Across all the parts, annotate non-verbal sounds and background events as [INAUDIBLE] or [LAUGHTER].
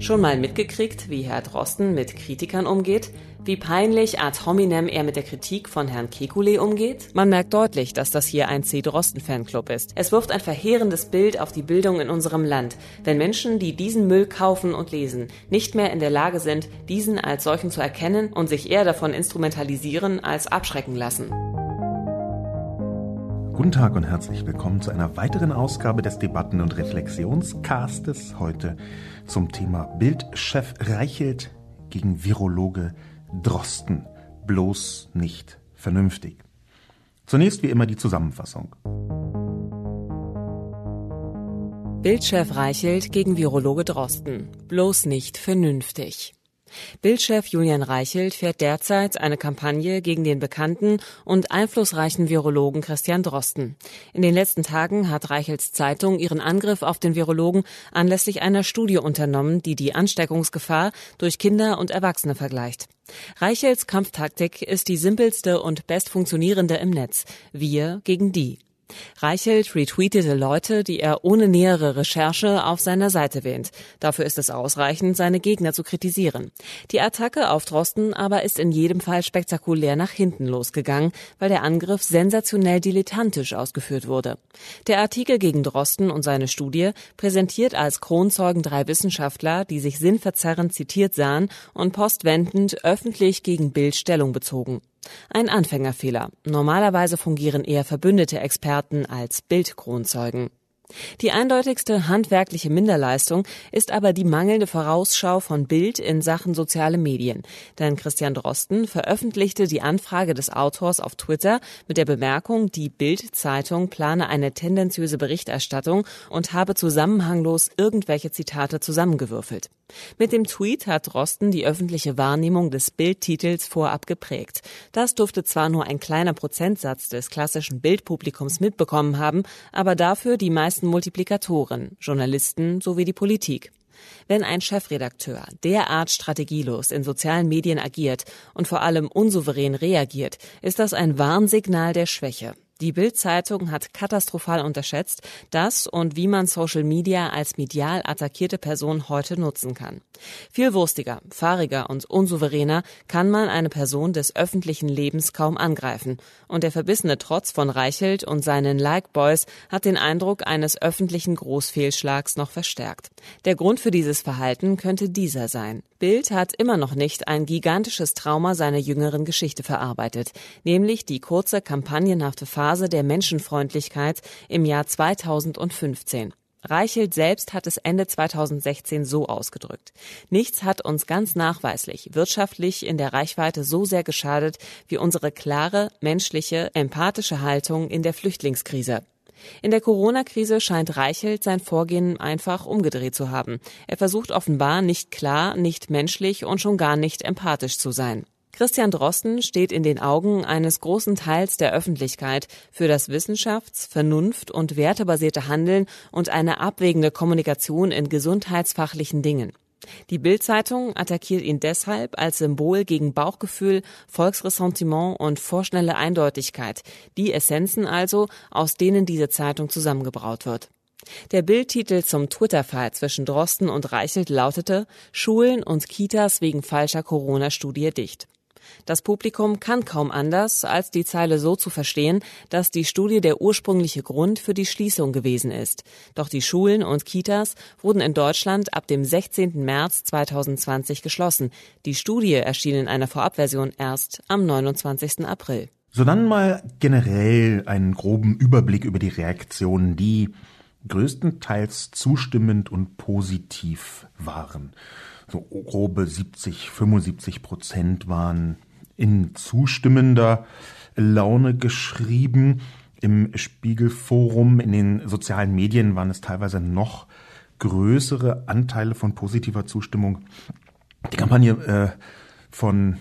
Schon mal mitgekriegt, wie Herr Drosten mit Kritikern umgeht? Wie peinlich ad hominem er mit der Kritik von Herrn Kekulé umgeht? Man merkt deutlich, dass das hier ein C. Drosten-Fanclub ist. Es wirft ein verheerendes Bild auf die Bildung in unserem Land, wenn Menschen, die diesen Müll kaufen und lesen, nicht mehr in der Lage sind, diesen als solchen zu erkennen und sich eher davon instrumentalisieren als abschrecken lassen. Guten Tag und herzlich willkommen zu einer weiteren Ausgabe des Debatten- und Reflexionscastes. Heute zum Thema Bildchef Reichelt gegen Virologe Drosten. Bloß nicht vernünftig. Zunächst wie immer die Zusammenfassung. Bildchef Reichelt gegen Virologe Drosten. Bloß nicht vernünftig. Bildchef Julian Reichelt fährt derzeit eine Kampagne gegen den bekannten und einflussreichen Virologen Christian Drosten. In den letzten Tagen hat Reichelts Zeitung ihren Angriff auf den Virologen anlässlich einer Studie unternommen, die die Ansteckungsgefahr durch Kinder und Erwachsene vergleicht. Reichelts Kampftaktik ist die simpelste und best funktionierende im Netz. Wir gegen die. Reichelt retweetete Leute, die er ohne nähere Recherche auf seiner Seite wähnt. Dafür ist es ausreichend, seine Gegner zu kritisieren. Die Attacke auf Drosten aber ist in jedem Fall spektakulär nach hinten losgegangen, weil der Angriff sensationell dilettantisch ausgeführt wurde. Der Artikel gegen Drosten und seine Studie präsentiert als Kronzeugen drei Wissenschaftler, die sich sinnverzerrend zitiert sahen und postwendend öffentlich gegen Bild Stellung bezogen. Ein Anfängerfehler. Normalerweise fungieren eher verbündete Experten als Bildkronzeugen. Die eindeutigste handwerkliche Minderleistung ist aber die mangelnde Vorausschau von Bild in Sachen soziale Medien. Denn Christian Drosten veröffentlichte die Anfrage des Autors auf Twitter mit der Bemerkung, die Bild-Zeitung plane eine tendenziöse Berichterstattung und habe zusammenhanglos irgendwelche Zitate zusammengewürfelt. Mit dem Tweet hat Drosten die öffentliche Wahrnehmung des Bildtitels vorab geprägt. Das durfte zwar nur ein kleiner Prozentsatz des klassischen Bildpublikums mitbekommen haben, aber dafür die meisten Multiplikatoren, Journalisten sowie die Politik. Wenn ein Chefredakteur derart strategielos in sozialen Medien agiert und vor allem unsouverän reagiert, ist das ein Warnsignal der Schwäche. Die Bild-Zeitung hat katastrophal unterschätzt, dass und wie man Social Media als medial attackierte Person heute nutzen kann. Viel wurstiger, fahriger und unsouveräner kann man eine Person des öffentlichen Lebens kaum angreifen. Und der verbissene Trotz von Reichelt und seinen Like-Boys hat den Eindruck eines öffentlichen Großfehlschlags noch verstärkt. Der Grund für dieses Verhalten könnte dieser sein. Bild hat immer noch nicht ein gigantisches Trauma seiner jüngeren Geschichte verarbeitet, nämlich die kurze kampagnenhafte Phase der Menschenfreundlichkeit im Jahr 2015. Reichelt selbst hat es Ende 2016 so ausgedrückt. Nichts hat uns ganz nachweislich wirtschaftlich in der Reichweite so sehr geschadet wie unsere klare, menschliche, empathische Haltung in der Flüchtlingskrise. In der Corona-Krise scheint Reichelt sein Vorgehen einfach umgedreht zu haben. Er versucht offenbar nicht klar, nicht menschlich und schon gar nicht empathisch zu sein. Christian Drosten steht in den Augen eines großen Teils der Öffentlichkeit für das wissenschafts-, vernunft- und wertebasierte Handeln und eine abwägende Kommunikation in gesundheitsfachlichen Dingen. Die Bild-Zeitung attackiert ihn deshalb als Symbol gegen Bauchgefühl, Volksressentiment und vorschnelle Eindeutigkeit, die Essenzen also, aus denen diese Zeitung zusammengebraut wird. Der Bildtitel zum Twitter-Fall zwischen Drosten und Reichelt lautete Schulen und Kitas wegen falscher Corona-Studie dicht. Das Publikum kann kaum anders, als die Zeile so zu verstehen, dass die Studie der ursprüngliche Grund für die Schließung gewesen ist. Doch die Schulen und Kitas wurden in Deutschland ab dem 16. März 2020 geschlossen. Die Studie erschien in einer Vorabversion erst am 29. April. So dann mal generell einen groben Überblick über die Reaktionen, die größtenteils zustimmend und positiv waren. So grobe 70, 75 Prozent waren in zustimmender Laune geschrieben. Im Spiegelforum, in den sozialen Medien waren es teilweise noch größere Anteile von positiver Zustimmung. Die Kampagne äh, von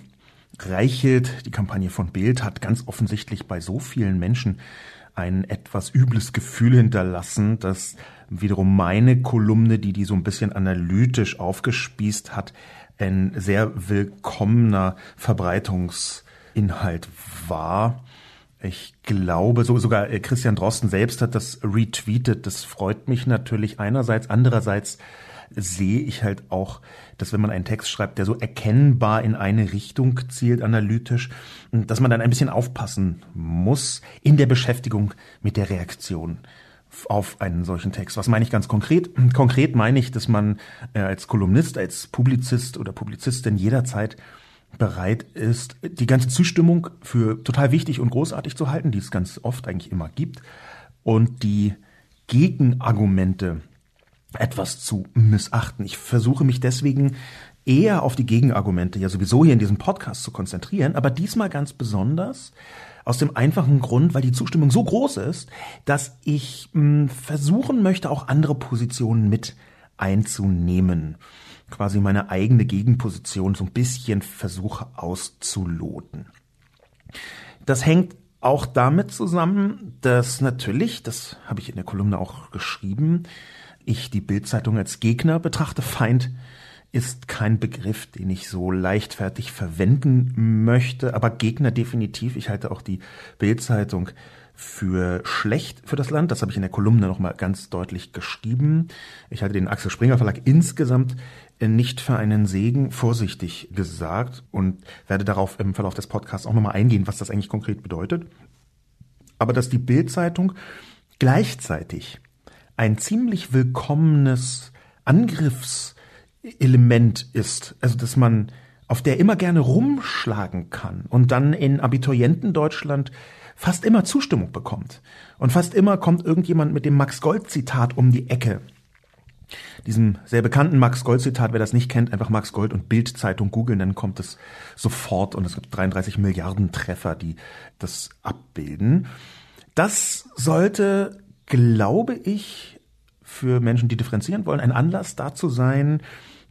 Reichelt, die Kampagne von Bild hat ganz offensichtlich bei so vielen Menschen ein etwas übles Gefühl hinterlassen, dass wiederum meine Kolumne, die die so ein bisschen analytisch aufgespießt hat, ein sehr willkommener Verbreitungsinhalt war. Ich glaube, so sogar äh, Christian Drosten selbst hat das retweetet. Das freut mich natürlich einerseits. Andererseits sehe ich halt auch, dass wenn man einen Text schreibt, der so erkennbar in eine Richtung zielt, analytisch, dass man dann ein bisschen aufpassen muss in der Beschäftigung mit der Reaktion auf einen solchen Text. Was meine ich ganz konkret? [CLEARS THROAT] Konkret meine ich, dass man äh, als Kolumnist, als Publizist oder Publizistin jederzeit bereit ist, die ganze Zustimmung für total wichtig und großartig zu halten, die es ganz oft eigentlich immer gibt, und die Gegenargumente etwas zu missachten. Ich versuche mich deswegen eher auf die Gegenargumente ja sowieso hier in diesem Podcast zu konzentrieren, aber diesmal ganz besonders aus dem einfachen Grund, weil die Zustimmung so groß ist, dass ich mh, hm, versuchen möchte, auch andere Positionen mit einzunehmen quasi meine eigene Gegenposition so ein bisschen versuche auszuloten. Das hängt auch damit zusammen, dass natürlich, das habe ich in der Kolumne auch geschrieben, ich die Bildzeitung als Gegner betrachte. Feind ist kein Begriff, den ich so leichtfertig verwenden möchte, aber Gegner definitiv. Ich halte auch die Bildzeitung für schlecht für das Land. Das habe ich in der Kolumne nochmal ganz deutlich geschrieben. Ich halte den Axel Springer Verlag insgesamt nicht für einen Segen, vorsichtig gesagt, und werde darauf im Verlauf des Podcasts auch nochmal eingehen, was das eigentlich konkret bedeutet. Aber dass die Bildzeitung gleichzeitig ein ziemlich willkommenes Angriffselement ist, also dass man auf der immer gerne rumschlagen kann und dann in Abiturientendeutschland fast immer Zustimmung bekommt. Und fast immer kommt irgendjemand mit dem Max Gold Zitat um die Ecke. Diesem sehr bekannten Max Gold Zitat, wer das nicht kennt, einfach Max Gold und Bildzeitung googeln, dann kommt es sofort und es gibt 33 Milliarden Treffer, die das abbilden. Das sollte, glaube ich, für Menschen, die differenzieren wollen, ein Anlass dazu sein,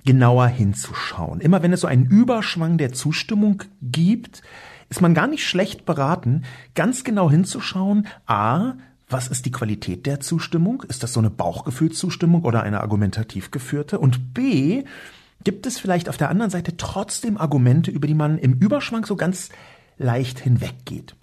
genauer hinzuschauen. Immer wenn es so einen Überschwang der Zustimmung gibt, ist man gar nicht schlecht beraten, ganz genau hinzuschauen, a, was ist die Qualität der Zustimmung? Ist das so eine Bauchgefühlszustimmung oder eine argumentativ geführte? Und b, gibt es vielleicht auf der anderen Seite trotzdem Argumente, über die man im Überschwang so ganz leicht hinweggeht?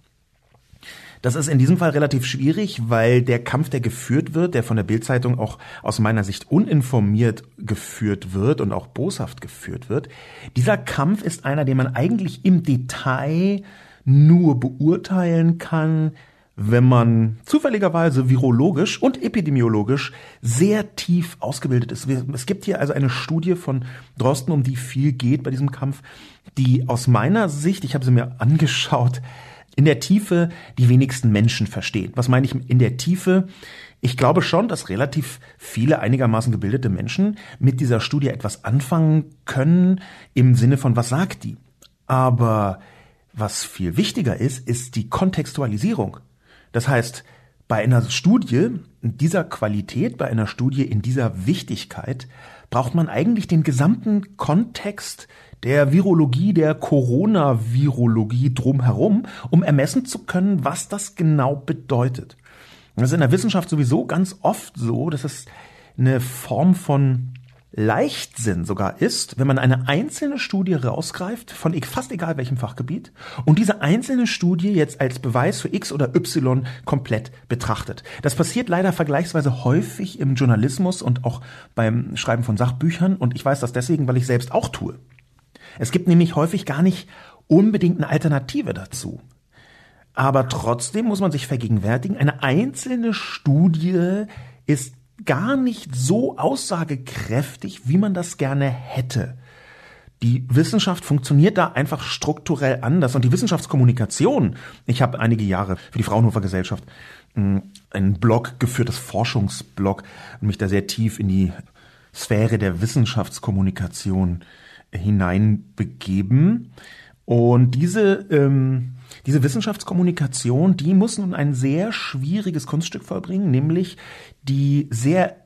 Das ist in diesem Fall relativ schwierig, weil der Kampf, der geführt wird, der von der Bildzeitung auch aus meiner Sicht uninformiert geführt wird und auch boshaft geführt wird, dieser Kampf ist einer, den man eigentlich im Detail nur beurteilen kann, wenn man zufälligerweise virologisch und epidemiologisch sehr tief ausgebildet ist. Es gibt hier also eine Studie von Drosten, um die viel geht bei diesem Kampf, die aus meiner Sicht, ich habe sie mir angeschaut, in der Tiefe die wenigsten Menschen verstehen. Was meine ich in der Tiefe? Ich glaube schon, dass relativ viele einigermaßen gebildete Menschen mit dieser Studie etwas anfangen können im Sinne von, was sagt die? Aber was viel wichtiger ist, ist die Kontextualisierung. Das heißt, bei einer Studie dieser Qualität, bei einer Studie in dieser Wichtigkeit, braucht man eigentlich den gesamten Kontext der Virologie, der Coronavirologie drumherum, um ermessen zu können, was das genau bedeutet. Das ist in der Wissenschaft sowieso ganz oft so, dass es eine Form von Leichtsinn sogar ist, wenn man eine einzelne Studie rausgreift, von fast egal welchem Fachgebiet, und diese einzelne Studie jetzt als Beweis für X oder Y komplett betrachtet. Das passiert leider vergleichsweise häufig im Journalismus und auch beim Schreiben von Sachbüchern, und ich weiß das deswegen, weil ich selbst auch tue. Es gibt nämlich häufig gar nicht unbedingt eine Alternative dazu. Aber trotzdem muss man sich vergegenwärtigen, eine einzelne Studie ist gar nicht so aussagekräftig, wie man das gerne hätte. Die Wissenschaft funktioniert da einfach strukturell anders und die Wissenschaftskommunikation. Ich habe einige Jahre für die Fraunhofer Gesellschaft hm, einen Blog geführt, das Forschungsblog, und mich da sehr tief in die Sphäre der Wissenschaftskommunikation hineinbegeben. Und diese, ähm, diese Wissenschaftskommunikation, die muss nun ein sehr schwieriges Kunststück vollbringen, nämlich die sehr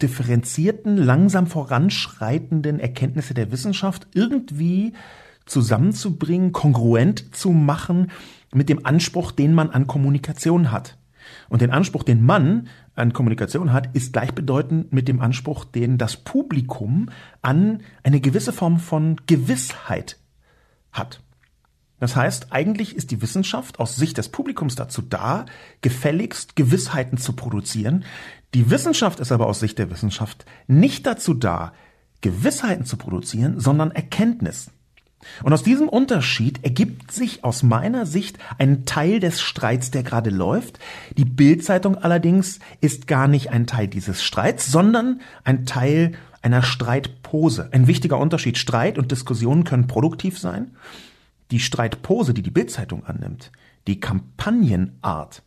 differenzierten, langsam voranschreitenden Erkenntnisse der Wissenschaft irgendwie zusammenzubringen, kongruent zu machen mit dem Anspruch, den man an Kommunikation hat. Und den Anspruch, den man an Kommunikation hat, ist gleichbedeutend mit dem Anspruch, den das Publikum an eine gewisse Form von Gewissheit hat. Das heißt, eigentlich ist die Wissenschaft aus Sicht des Publikums dazu da, gefälligst Gewissheiten zu produzieren. Die Wissenschaft ist aber aus Sicht der Wissenschaft nicht dazu da, Gewissheiten zu produzieren, sondern Erkenntnis. Und aus diesem Unterschied ergibt sich aus meiner Sicht ein Teil des Streits, der gerade läuft. Die Bildzeitung allerdings ist gar nicht ein Teil dieses Streits, sondern ein Teil einer Streitpose. Ein wichtiger Unterschied. Streit und Diskussionen können produktiv sein. Die Streitpose, die die Bildzeitung annimmt, die Kampagnenart,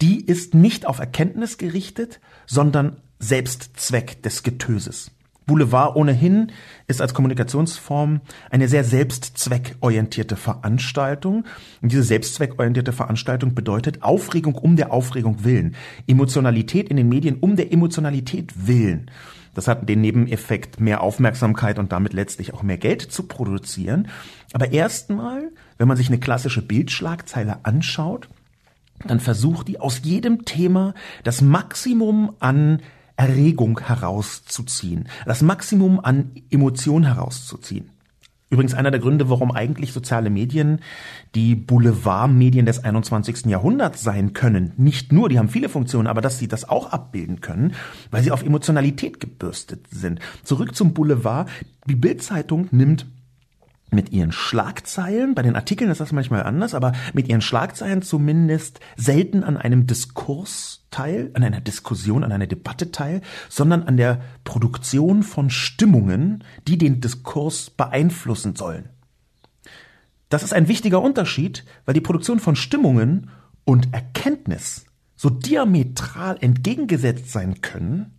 die ist nicht auf Erkenntnis gerichtet, sondern Selbstzweck des Getöses. Boulevard ohnehin ist als Kommunikationsform eine sehr selbstzweckorientierte Veranstaltung. Und diese selbstzweckorientierte Veranstaltung bedeutet Aufregung um der Aufregung willen, Emotionalität in den Medien um der Emotionalität willen. Das hat den Nebeneffekt, mehr Aufmerksamkeit und damit letztlich auch mehr Geld zu produzieren. Aber erstmal, wenn man sich eine klassische Bildschlagzeile anschaut, dann versucht die aus jedem Thema das Maximum an Erregung herauszuziehen, das Maximum an Emotion herauszuziehen. Übrigens einer der Gründe, warum eigentlich soziale Medien die Boulevardmedien des 21. Jahrhunderts sein können. Nicht nur, die haben viele Funktionen, aber dass sie das auch abbilden können, weil sie auf Emotionalität gebürstet sind. Zurück zum Boulevard. Die Bildzeitung nimmt mit ihren Schlagzeilen, bei den Artikeln ist das manchmal anders, aber mit ihren Schlagzeilen zumindest selten an einem Diskurs teil, an einer Diskussion, an einer Debatte teil, sondern an der Produktion von Stimmungen, die den Diskurs beeinflussen sollen. Das ist ein wichtiger Unterschied, weil die Produktion von Stimmungen und Erkenntnis so diametral entgegengesetzt sein können,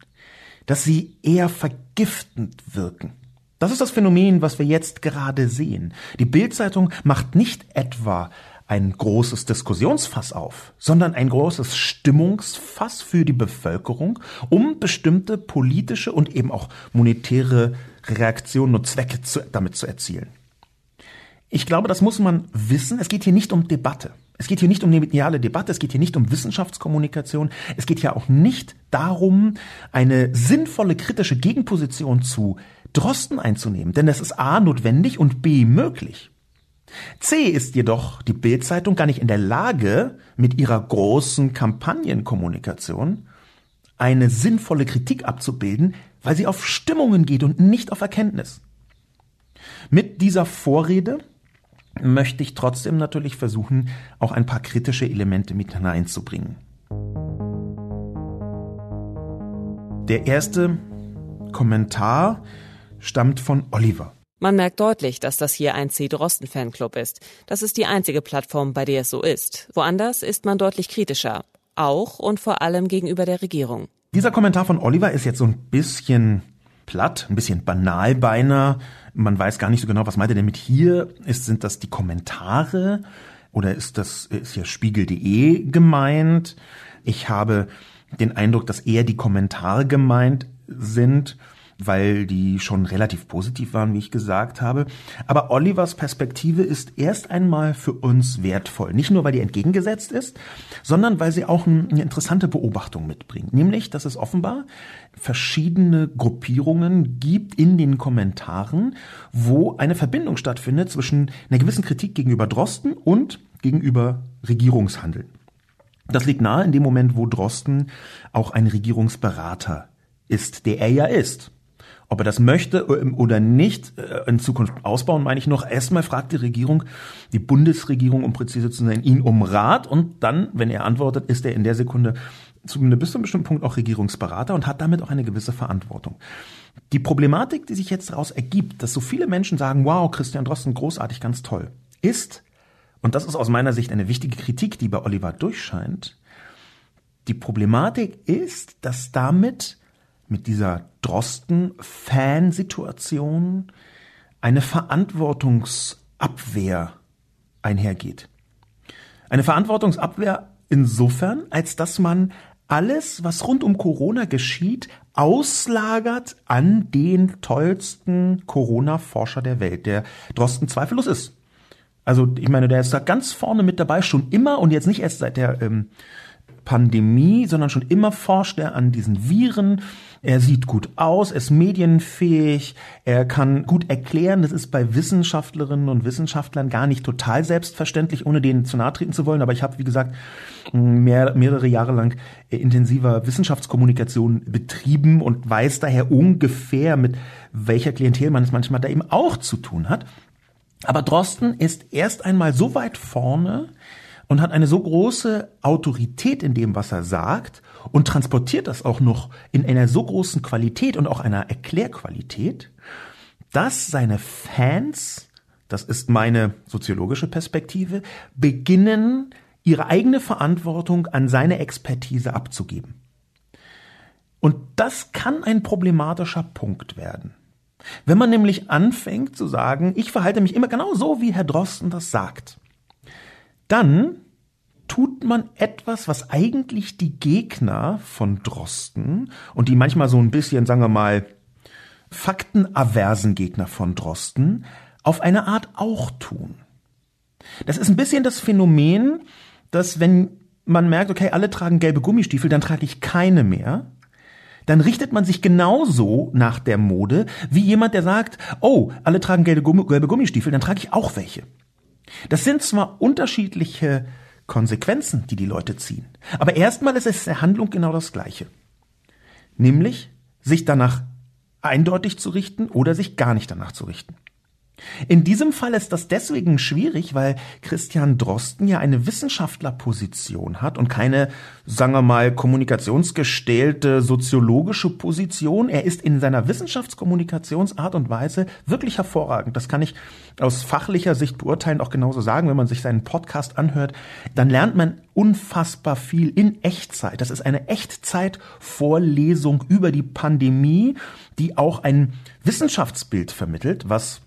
dass sie eher vergiftend wirken. Das ist das Phänomen, was wir jetzt gerade sehen. Die Bildzeitung macht nicht etwa ein großes Diskussionsfass auf, sondern ein großes Stimmungsfass für die Bevölkerung, um bestimmte politische und eben auch monetäre Reaktionen und Zwecke zu, damit zu erzielen. Ich glaube, das muss man wissen. Es geht hier nicht um Debatte. Es geht hier nicht um eine mediale Debatte, es geht hier nicht um Wissenschaftskommunikation, es geht hier auch nicht darum, eine sinnvolle kritische Gegenposition zu Drosten einzunehmen, denn das ist A notwendig und B möglich. C ist jedoch die Bildzeitung gar nicht in der Lage, mit ihrer großen Kampagnenkommunikation eine sinnvolle Kritik abzubilden, weil sie auf Stimmungen geht und nicht auf Erkenntnis. Mit dieser Vorrede möchte ich trotzdem natürlich versuchen, auch ein paar kritische Elemente mit hineinzubringen. Der erste Kommentar stammt von Oliver. Man merkt deutlich, dass das hier ein C. Drosten Fanclub ist. Das ist die einzige Plattform, bei der es so ist. Woanders ist man deutlich kritischer. Auch und vor allem gegenüber der Regierung. Dieser Kommentar von Oliver ist jetzt so ein bisschen platt, ein bisschen banal beinahe. Man weiß gar nicht so genau, was meint er denn mit hier? Ist, sind das die Kommentare oder ist das, ist hier spiegel.de gemeint? Ich habe den Eindruck, dass eher die Kommentare gemeint sind weil die schon relativ positiv waren, wie ich gesagt habe. Aber Olivers Perspektive ist erst einmal für uns wertvoll. Nicht nur, weil die entgegengesetzt ist, sondern weil sie auch eine interessante Beobachtung mitbringt. Nämlich, dass es offenbar verschiedene Gruppierungen gibt in den Kommentaren, wo eine Verbindung stattfindet zwischen einer gewissen Kritik gegenüber Drosten und gegenüber Regierungshandeln. Das liegt nahe in dem Moment, wo Drosten auch ein Regierungsberater ist, der er ja ist. Ob er das möchte ähm, oder nicht äh, in Zukunft ausbauen, meine ich noch. Erstmal fragt die Regierung, die Bundesregierung, um präzise zu sein, ihn um Rat und dann, wenn er antwortet, ist er in der Sekunde zu bis zu einem bestimmten Punkt auch Regierungsberater und hat damit auch eine gewisse Verantwortung. Die Problematik, die sich jetzt daraus ergibt, dass so viele Menschen sagen, wow, Christian Drosten, großartig, ganz toll, ist, und das ist aus meiner Sicht eine wichtige Kritik, die bei Oliver durchscheint, die Problematik ist, dass damit mit dieser Drosten-Fansituation eine Verantwortungsabwehr einhergeht. Eine Verantwortungsabwehr insofern, als dass man alles, was rund um Corona geschieht, auslagert an den tollsten Corona-Forscher der Welt, der Drosten zweifellos ist. Also ich meine, der ist da ganz vorne mit dabei, schon immer und jetzt nicht erst seit der ähm, Pandemie, sondern schon immer forscht er an diesen Viren. Er sieht gut aus, ist medienfähig, er kann gut erklären. Das ist bei Wissenschaftlerinnen und Wissenschaftlern gar nicht total selbstverständlich, ohne denen zu nahe treten zu wollen. Aber ich habe, wie gesagt, mehr, mehrere Jahre lang intensiver Wissenschaftskommunikation betrieben und weiß daher ungefähr, mit welcher Klientel man es manchmal da eben auch zu tun hat. Aber Drosten ist erst einmal so weit vorne und hat eine so große Autorität in dem, was er sagt und transportiert das auch noch in einer so großen Qualität und auch einer Erklärqualität, dass seine Fans, das ist meine soziologische Perspektive, beginnen, ihre eigene Verantwortung an seine Expertise abzugeben. Und das kann ein problematischer Punkt werden. Wenn man nämlich anfängt zu sagen, ich verhalte mich immer genau so, wie Herr Drosten das sagt, dann tut man etwas, was eigentlich die Gegner von Drosten und die manchmal so ein bisschen, sagen wir mal, faktenaversen Gegner von Drosten auf eine Art auch tun. Das ist ein bisschen das Phänomen, dass wenn man merkt, okay, alle tragen gelbe Gummistiefel, dann trage ich keine mehr dann richtet man sich genauso nach der Mode wie jemand, der sagt, oh, alle tragen gelbe, Gummistiefel, dann trage ich auch welche. Das sind zwar unterschiedliche Konsequenzen, die die Leute ziehen, aber erstmal ist es der Handlung genau das Gleiche. Nämlich, sich danach eindeutig zu richten oder sich gar nicht danach zu richten. In diesem Fall ist das deswegen schwierig, weil Christian Drosten ja eine Wissenschaftlerposition hat und keine, sagen wir mal, kommunikationsgestählte soziologische Position. Er ist in seiner Wissenschaftskommunikationsart und Weise wirklich hervorragend. Das kann ich aus fachlicher Sicht beurteilen, auch genauso sagen, wenn man sich seinen Podcast anhört, dann lernt man unfassbar viel in Echtzeit. Das ist eine Echtzeitvorlesung über die Pandemie, die auch ein Wissenschaftsbild vermittelt, was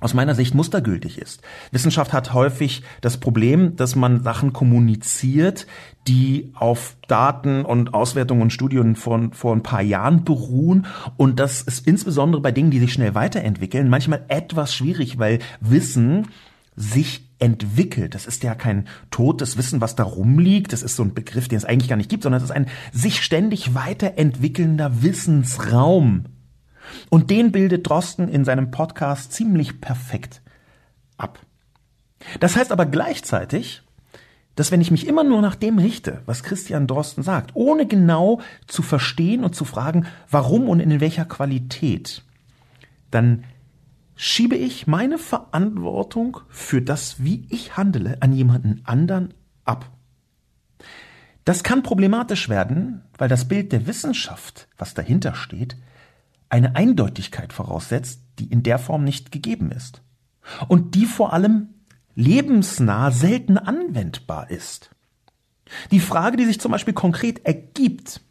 aus meiner Sicht mustergültig ist. Wissenschaft hat häufig das Problem, dass man Sachen kommuniziert, die auf Daten und Auswertungen und Studien von vor ein paar Jahren beruhen. Und das ist insbesondere bei Dingen, die sich schnell weiterentwickeln, manchmal etwas schwierig, weil Wissen sich entwickelt. Das ist ja kein totes Wissen, was da rumliegt. Das ist so ein Begriff, den es eigentlich gar nicht gibt, sondern es ist ein sich ständig weiterentwickelnder Wissensraum. Und den bildet Drosten in seinem Podcast ziemlich perfekt ab. Das heißt aber gleichzeitig, dass wenn ich mich immer nur nach dem richte, was Christian Drosten sagt, ohne genau zu verstehen und zu fragen, warum und in welcher Qualität, dann schiebe ich meine Verantwortung für das, wie ich handele, an jemanden anderen ab. Das kann problematisch werden, weil das Bild der Wissenschaft, was dahinter steht, eine Eindeutigkeit voraussetzt, die in der Form nicht gegeben ist. Und die vor allem lebensnah selten anwendbar ist. Die Frage, die sich zum Beispiel konkret ergibt,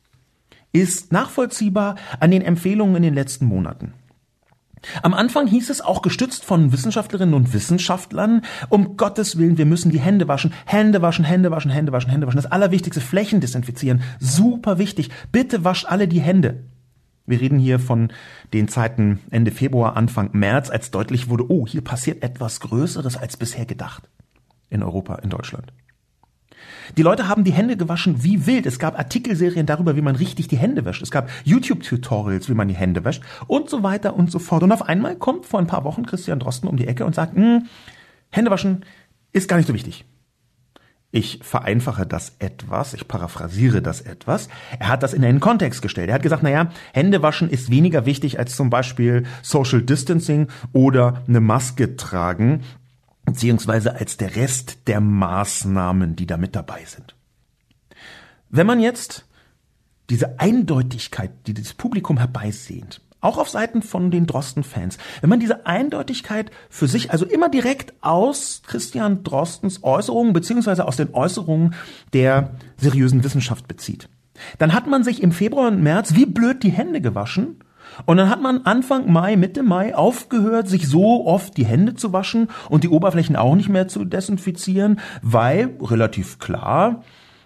ist nachvollziehbar an den Empfehlungen in den letzten Monaten. Am Anfang hieß es auch gestützt von Wissenschaftlerinnen und Wissenschaftlern, um Gottes Willen, wir müssen die Hände waschen, Hände waschen, Hände waschen, Hände waschen, Hände waschen. Das Allerwichtigste, Flächen desinfizieren. Super wichtig. Bitte wascht alle die Hände. Wir reden hier von den Zeiten Ende Februar, Anfang März, als deutlich wurde, oh, hier passiert etwas Größeres als bisher gedacht. In Europa, in Deutschland. Die Leute haben die Hände gewaschen wie wild. Es gab Artikelserien darüber, wie man richtig die Hände wäscht. Es gab YouTube-Tutorials, wie man die Hände wäscht und so weiter und so fort. Und auf einmal kommt vor ein paar Wochen Christian Drosten um die Ecke und sagt, hm, Hände waschen ist gar nicht so wichtig. Ich vereinfache das etwas, ich paraphrasiere das etwas. Er hat das in einen Kontext gestellt. Er hat gesagt, naja, Händewaschen ist weniger wichtig als zum Beispiel Social Distancing oder eine Maske tragen, beziehungsweise als der Rest der Maßnahmen, die da mit dabei sind. Wenn man jetzt diese Eindeutigkeit, die das Publikum herbeisehnt, auch auf Seiten von den Drosten-Fans. Wenn man diese Eindeutigkeit für sich also immer direkt aus Christian Drostens Äußerungen beziehungsweise aus den Äußerungen der seriösen Wissenschaft bezieht, dann hat man sich im Februar und März wie blöd die Hände gewaschen und dann hat man Anfang Mai, Mitte Mai aufgehört, sich so oft die Hände zu waschen und die Oberflächen auch nicht mehr zu desinfizieren, weil relativ klar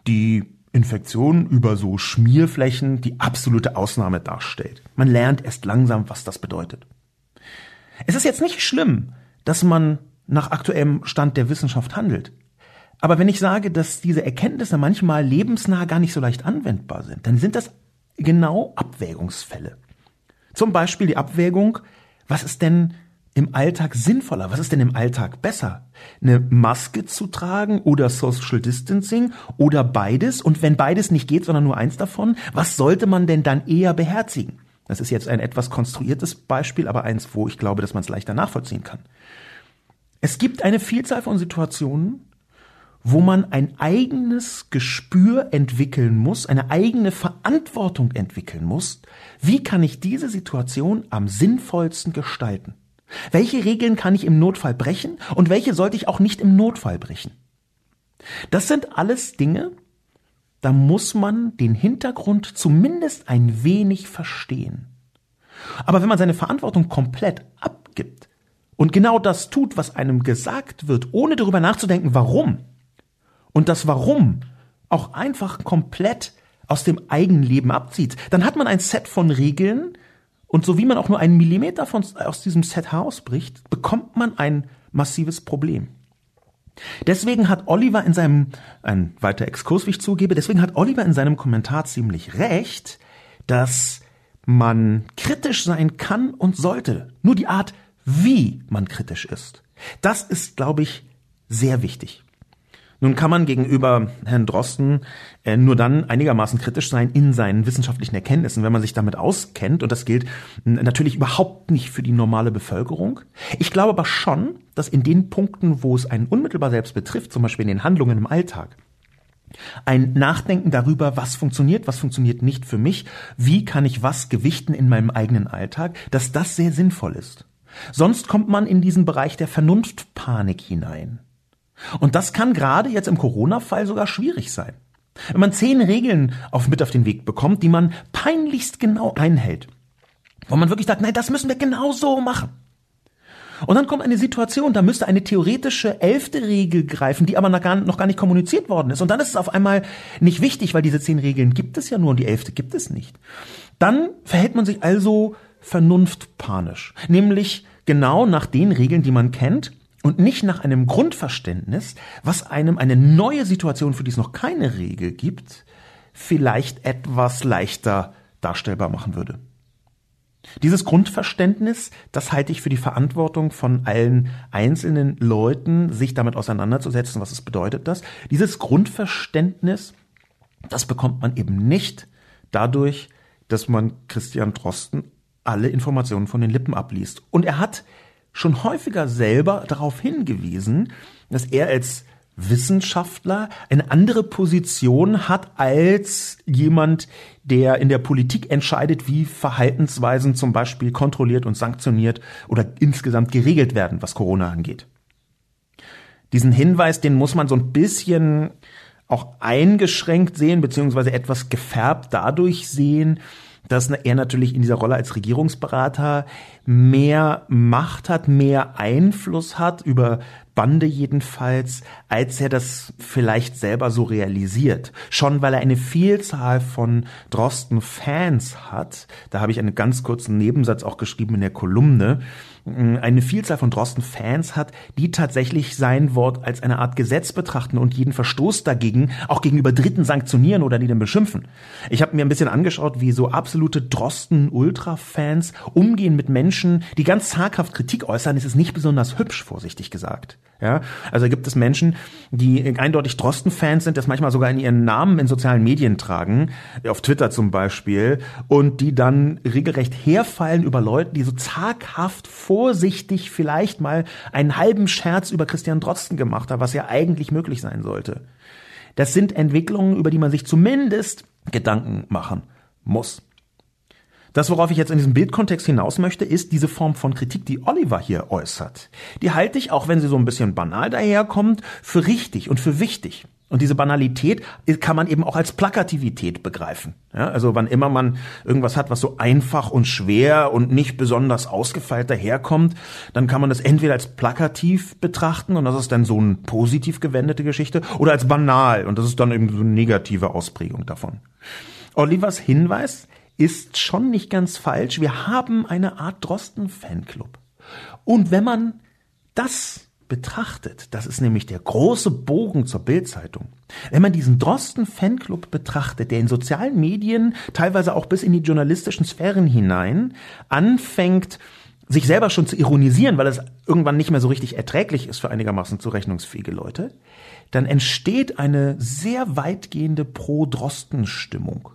die Infektion über so Schmierflächen die absolute Ausnahme darstellt. Man lernt erst langsam, was das bedeutet. Es ist jetzt nicht schlimm, dass man nach aktuellem Stand der Wissenschaft handelt. Aber wenn ich sage, dass diese Erkenntnisse manchmal lebensnah gar nicht so leicht anwendbar sind, dann sind das genau Abwägungsfälle. Zum Beispiel die Abwägung, was ist denn im Alltag sinnvoller? Was ist denn im Alltag besser? Eine Maske zu tragen oder Social Distancing oder beides? Und wenn beides nicht geht, sondern nur eins davon, was sollte man denn dann eher beherzigen? Das ist jetzt ein etwas konstruiertes Beispiel, aber eins, wo ich glaube, dass man es leichter nachvollziehen kann. Es gibt eine Vielzahl von Situationen, wo man ein eigenes Gespür entwickeln muss, eine eigene Verantwortung entwickeln muss. Wie kann ich diese Situation am sinnvollsten gestalten? Welche Regeln kann ich im Notfall brechen und welche sollte ich auch nicht im Notfall brechen? Das sind alles Dinge, da muss man den Hintergrund zumindest ein wenig verstehen. Aber wenn man seine Verantwortung komplett abgibt und genau das tut, was einem gesagt wird, ohne darüber nachzudenken, warum, und das Warum auch einfach komplett aus dem eigenen Leben abzieht, dann hat man ein Set von Regeln, und so wie man auch nur einen Millimeter von, aus diesem Set herausbricht, bekommt man ein massives Problem. Deswegen hat Oliver in seinem, ein weiter Exkurs, wie ich zugebe, deswegen hat Oliver in seinem Kommentar ziemlich recht, dass man kritisch sein kann und sollte. Nur die Art, wie man kritisch ist. Das ist, glaube ich, sehr wichtig. Nun kann man gegenüber Herrn Drosten äh, nur dann einigermaßen kritisch sein in seinen wissenschaftlichen Erkenntnissen, wenn man sich damit auskennt. Und das gilt natürlich überhaupt nicht für die normale Bevölkerung. Ich glaube aber schon, dass in den Punkten, wo es einen unmittelbar selbst betrifft, zum Beispiel in den Handlungen im Alltag, ein Nachdenken darüber, was funktioniert, was funktioniert nicht für mich, wie kann ich was gewichten in meinem eigenen Alltag, dass das sehr sinnvoll ist. Sonst kommt man in diesen Bereich der Vernunftpanik hinein. Und das kann gerade jetzt im Corona-Fall sogar schwierig sein. Wenn man zehn Regeln auf, mit auf den Weg bekommt, die man peinlichst genau einhält, wo man wirklich sagt, nein, das müssen wir genau so machen. Und dann kommt eine Situation, da müsste eine theoretische elfte Regel greifen, die aber noch gar, noch gar nicht kommuniziert worden ist. Und dann ist es auf einmal nicht wichtig, weil diese zehn Regeln gibt es ja nur und die elfte gibt es nicht. Dann verhält man sich also vernunftpanisch, nämlich genau nach den Regeln, die man kennt und nicht nach einem Grundverständnis, was einem eine neue Situation, für die es noch keine Regel gibt, vielleicht etwas leichter darstellbar machen würde. Dieses Grundverständnis, das halte ich für die Verantwortung von allen einzelnen Leuten, sich damit auseinanderzusetzen, was es bedeutet das. Dieses Grundverständnis, das bekommt man eben nicht dadurch, dass man Christian Drosten alle Informationen von den Lippen abliest. Und er hat schon häufiger selber darauf hingewiesen, dass er als Wissenschaftler eine andere Position hat als jemand, der in der Politik entscheidet, wie Verhaltensweisen zum Beispiel kontrolliert und sanktioniert oder insgesamt geregelt werden, was Corona angeht. Diesen Hinweis, den muss man so ein bisschen auch eingeschränkt sehen, beziehungsweise etwas gefärbt dadurch sehen, dass er natürlich in dieser Rolle als Regierungsberater mehr Macht hat, mehr Einfluss hat über Bande jedenfalls, als er das vielleicht selber so realisiert. Schon weil er eine Vielzahl von Drosten-Fans hat, da habe ich einen ganz kurzen Nebensatz auch geschrieben in der Kolumne, eine Vielzahl von Drosten-Fans hat, die tatsächlich sein Wort als eine Art Gesetz betrachten und jeden Verstoß dagegen auch gegenüber Dritten sanktionieren oder die dann beschimpfen. Ich habe mir ein bisschen angeschaut, wie so absolute Drosten-Ultra-Fans umgehen mit Menschen, die ganz zaghaft Kritik äußern. Es ist nicht besonders hübsch, vorsichtig gesagt. Ja, also gibt es Menschen, die eindeutig Drosten-Fans sind, das manchmal sogar in ihren Namen in sozialen Medien tragen, auf Twitter zum Beispiel, und die dann regelrecht herfallen über Leute, die so zaghaft vorsichtig vielleicht mal einen halben Scherz über Christian Drosten gemacht haben, was ja eigentlich möglich sein sollte. Das sind Entwicklungen, über die man sich zumindest Gedanken machen muss. Das, worauf ich jetzt in diesem Bildkontext hinaus möchte, ist diese Form von Kritik, die Oliver hier äußert. Die halte ich, auch wenn sie so ein bisschen banal daherkommt, für richtig und für wichtig. Und diese Banalität kann man eben auch als Plakativität begreifen. Ja, also wann immer man irgendwas hat, was so einfach und schwer und nicht besonders ausgefeilt daherkommt, dann kann man das entweder als plakativ betrachten und das ist dann so eine positiv gewendete Geschichte oder als banal und das ist dann eben so eine negative Ausprägung davon. Olivers Hinweis ist schon nicht ganz falsch. Wir haben eine Art Drosten-Fanclub. Und wenn man das betrachtet, das ist nämlich der große Bogen zur Bildzeitung. Wenn man diesen Drosten Fanclub betrachtet, der in sozialen Medien, teilweise auch bis in die journalistischen Sphären hinein, anfängt, sich selber schon zu ironisieren, weil es irgendwann nicht mehr so richtig erträglich ist für einigermaßen zurechnungsfähige Leute, dann entsteht eine sehr weitgehende Pro-Drosten-Stimmung.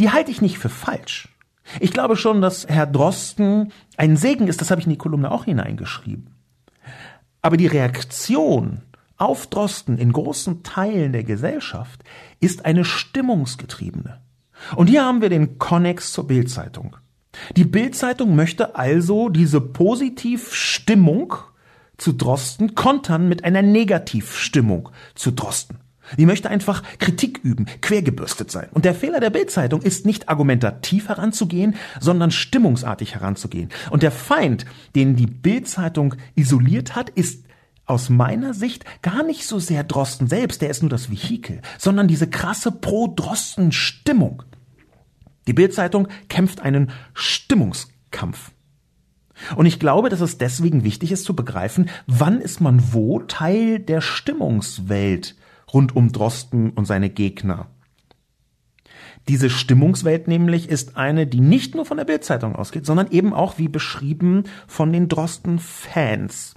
Die halte ich nicht für falsch. Ich glaube schon, dass Herr Drosten ein Segen ist, das habe ich in die Kolumne auch hineingeschrieben. Aber die Reaktion auf Drosten in großen Teilen der Gesellschaft ist eine stimmungsgetriebene. Und hier haben wir den Konnex zur Bildzeitung. Die Bildzeitung möchte also diese Positivstimmung zu Drosten kontern mit einer Negativstimmung zu Drosten. Sie möchte einfach Kritik üben, quergebürstet sein. Und der Fehler der Bildzeitung ist nicht argumentativ heranzugehen, sondern stimmungsartig heranzugehen. Und der Feind, den die Bildzeitung isoliert hat, ist aus meiner Sicht gar nicht so sehr Drosten selbst, der ist nur das Vehikel, sondern diese krasse Pro-Drosten-Stimmung. Die Bildzeitung kämpft einen Stimmungskampf. Und ich glaube, dass es deswegen wichtig ist zu begreifen, wann ist man wo Teil der Stimmungswelt rund um Drosten und seine Gegner. Diese Stimmungswelt nämlich ist eine, die nicht nur von der Bildzeitung ausgeht, sondern eben auch, wie beschrieben, von den Drosten-Fans.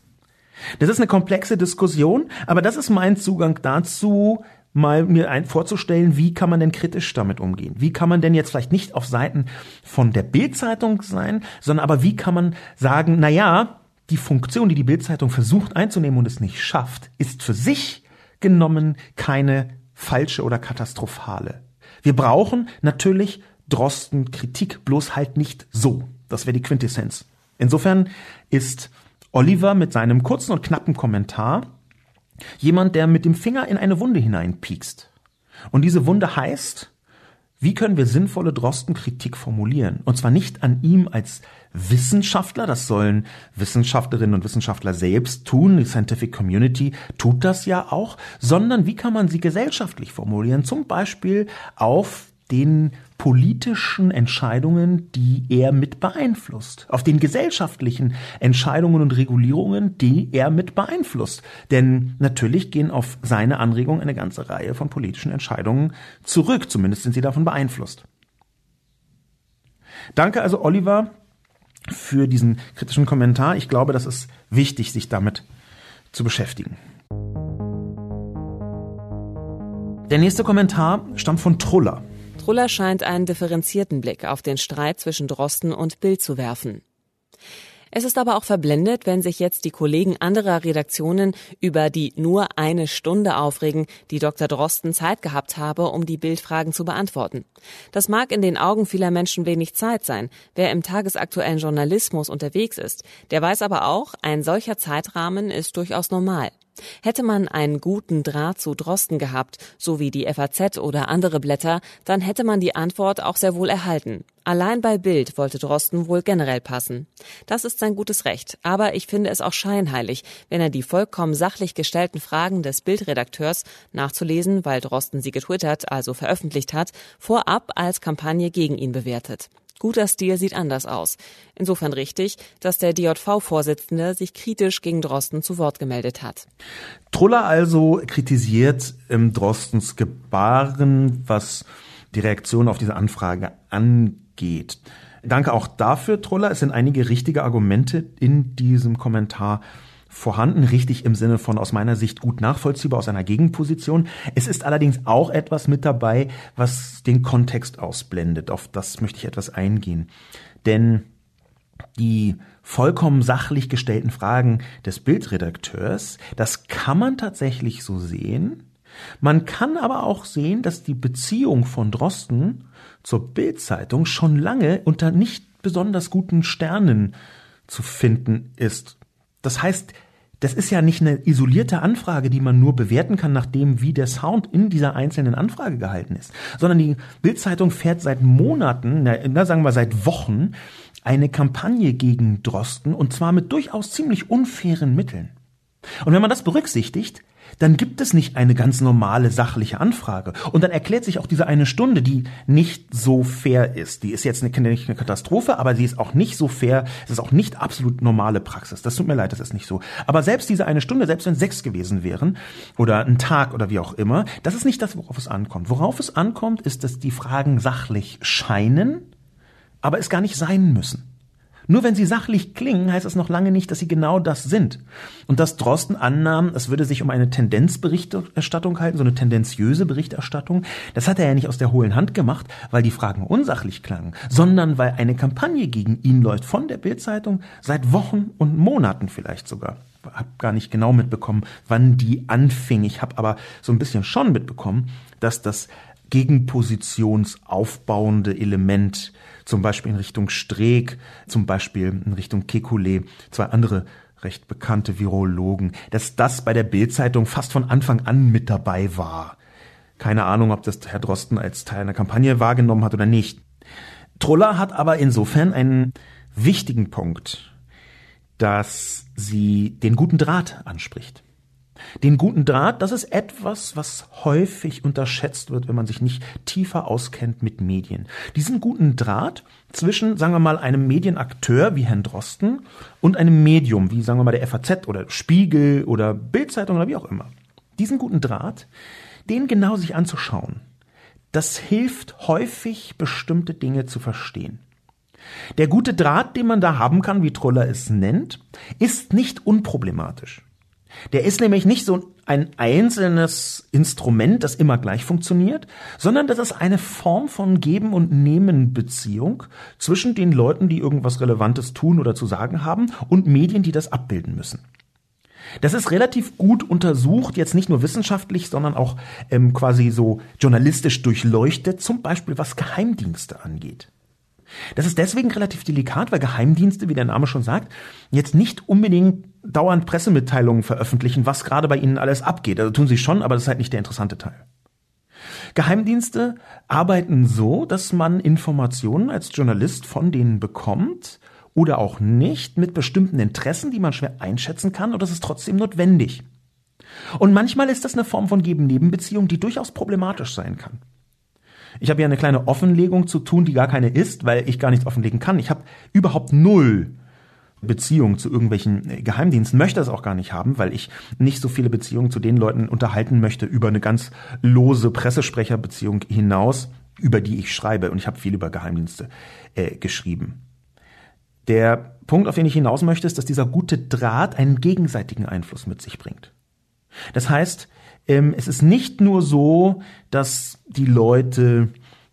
Das ist eine komplexe Diskussion, aber das ist mein Zugang dazu, mal mir ein, vorzustellen, wie kann man denn kritisch damit umgehen? Wie kann man denn jetzt vielleicht nicht auf Seiten von der Bildzeitung sein, sondern aber wie kann man sagen, na ja, die Funktion, die die Bildzeitung versucht einzunehmen und es nicht schafft, ist für sich genommen keine falsche oder katastrophale. Wir brauchen natürlich Drosten Kritik, bloß halt nicht so. Das wäre die Quintessenz. Insofern ist Oliver mit seinem kurzen und knappen Kommentar jemand, der mit dem Finger in eine Wunde hineinpiekst. Und diese Wunde heißt, wie können wir sinnvolle Drosten-Kritik formulieren? Und zwar nicht an ihm als Wissenschaftler, das sollen Wissenschaftlerinnen und Wissenschaftler selbst tun, die Scientific Community tut das ja auch, sondern wie kann man sie gesellschaftlich formulieren? Zum Beispiel auf den politischen Entscheidungen, die er mit beeinflusst, auf den gesellschaftlichen Entscheidungen und Regulierungen, die er mit beeinflusst. Denn natürlich gehen auf seine Anregung eine ganze Reihe von politischen Entscheidungen zurück, zumindest sind sie davon beeinflusst. Danke also Oliver für diesen kritischen Kommentar. Ich glaube, das ist wichtig, sich damit zu beschäftigen. Der nächste Kommentar stammt von Truller. Truller scheint einen differenzierten Blick auf den Streit zwischen Drosten und Bild zu werfen. Es ist aber auch verblendet, wenn sich jetzt die Kollegen anderer Redaktionen über die nur eine Stunde aufregen, die Dr. Drosten Zeit gehabt habe, um die Bildfragen zu beantworten. Das mag in den Augen vieler Menschen wenig Zeit sein. Wer im tagesaktuellen Journalismus unterwegs ist, der weiß aber auch, ein solcher Zeitrahmen ist durchaus normal. Hätte man einen guten Draht zu Drosten gehabt, so wie die FAZ oder andere Blätter, dann hätte man die Antwort auch sehr wohl erhalten. Allein bei Bild wollte Drosten wohl generell passen. Das ist sein gutes Recht, aber ich finde es auch scheinheilig, wenn er die vollkommen sachlich gestellten Fragen des Bildredakteurs nachzulesen, weil Drosten sie getwittert, also veröffentlicht hat, vorab als Kampagne gegen ihn bewertet. Guter Stil sieht anders aus. Insofern richtig, dass der DJV-Vorsitzende sich kritisch gegen Drosten zu Wort gemeldet hat. Truller also kritisiert ähm, Drostens Gebaren, was die Reaktion auf diese Anfrage angeht. Danke auch dafür, Truller. Es sind einige richtige Argumente in diesem Kommentar vorhanden, richtig im Sinne von aus meiner Sicht gut nachvollziehbar aus einer Gegenposition. Es ist allerdings auch etwas mit dabei, was den Kontext ausblendet. Auf das möchte ich etwas eingehen. Denn die vollkommen sachlich gestellten Fragen des Bildredakteurs, das kann man tatsächlich so sehen. Man kann aber auch sehen, dass die Beziehung von Drosten zur Bildzeitung schon lange unter nicht besonders guten Sternen zu finden ist. Das heißt, das ist ja nicht eine isolierte Anfrage, die man nur bewerten kann nach dem, wie der Sound in dieser einzelnen Anfrage gehalten ist, sondern die Bildzeitung fährt seit Monaten, na, sagen wir seit Wochen, eine Kampagne gegen Drosten und zwar mit durchaus ziemlich unfairen Mitteln. Und wenn man das berücksichtigt, dann gibt es nicht eine ganz normale sachliche Anfrage. Und dann erklärt sich auch diese eine Stunde, die nicht so fair ist. Die ist jetzt nicht eine Katastrophe, aber sie ist auch nicht so fair. Es ist auch nicht absolut normale Praxis. Das tut mir leid, das ist nicht so. Aber selbst diese eine Stunde, selbst wenn sechs gewesen wären oder ein Tag oder wie auch immer, das ist nicht das, worauf es ankommt. Worauf es ankommt, ist, dass die Fragen sachlich scheinen, aber es gar nicht sein müssen. Nur wenn sie sachlich klingen, heißt das noch lange nicht, dass sie genau das sind. Und dass Drosten annahm, es würde sich um eine Tendenzberichterstattung halten, so eine tendenziöse Berichterstattung, das hat er ja nicht aus der hohlen Hand gemacht, weil die Fragen unsachlich klangen, sondern weil eine Kampagne gegen ihn läuft von der Bildzeitung seit Wochen und Monaten vielleicht sogar. Hab gar nicht genau mitbekommen, wann die anfing. Ich habe aber so ein bisschen schon mitbekommen, dass das gegenpositionsaufbauende Element zum Beispiel in Richtung Streeck, zum Beispiel in Richtung Kekulé, zwei andere recht bekannte Virologen, dass das bei der Bildzeitung fast von Anfang an mit dabei war. Keine Ahnung, ob das Herr Drosten als Teil einer Kampagne wahrgenommen hat oder nicht. Truller hat aber insofern einen wichtigen Punkt, dass sie den guten Draht anspricht. Den guten Draht, das ist etwas, was häufig unterschätzt wird, wenn man sich nicht tiefer auskennt mit Medien. Diesen guten Draht zwischen, sagen wir mal, einem Medienakteur wie Herrn Drosten und einem Medium wie, sagen wir mal, der FAZ oder Spiegel oder Bildzeitung oder wie auch immer. Diesen guten Draht, den genau sich anzuschauen, das hilft häufig, bestimmte Dinge zu verstehen. Der gute Draht, den man da haben kann, wie Troller es nennt, ist nicht unproblematisch. Der ist nämlich nicht so ein einzelnes Instrument, das immer gleich funktioniert, sondern das ist eine Form von Geben und Nehmen Beziehung zwischen den Leuten, die irgendwas Relevantes tun oder zu sagen haben und Medien, die das abbilden müssen. Das ist relativ gut untersucht, jetzt nicht nur wissenschaftlich, sondern auch ähm, quasi so journalistisch durchleuchtet, zum Beispiel was Geheimdienste angeht. Das ist deswegen relativ delikat, weil Geheimdienste, wie der Name schon sagt, jetzt nicht unbedingt dauernd Pressemitteilungen veröffentlichen, was gerade bei ihnen alles abgeht. Also tun sie schon, aber das ist halt nicht der interessante Teil. Geheimdienste arbeiten so, dass man Informationen als Journalist von denen bekommt oder auch nicht mit bestimmten Interessen, die man schwer einschätzen kann, und das ist trotzdem notwendig. Und manchmal ist das eine Form von Geben-Nebenbeziehung, die durchaus problematisch sein kann. Ich habe ja eine kleine Offenlegung zu tun, die gar keine ist, weil ich gar nichts offenlegen kann. Ich habe überhaupt null Beziehung zu irgendwelchen Geheimdiensten, möchte das auch gar nicht haben, weil ich nicht so viele Beziehungen zu den Leuten unterhalten möchte über eine ganz lose Pressesprecherbeziehung hinaus, über die ich schreibe. Und ich habe viel über Geheimdienste äh, geschrieben. Der Punkt, auf den ich hinaus möchte, ist, dass dieser gute Draht einen gegenseitigen Einfluss mit sich bringt. Das heißt, ähm, es ist nicht nur so, dass die Leute,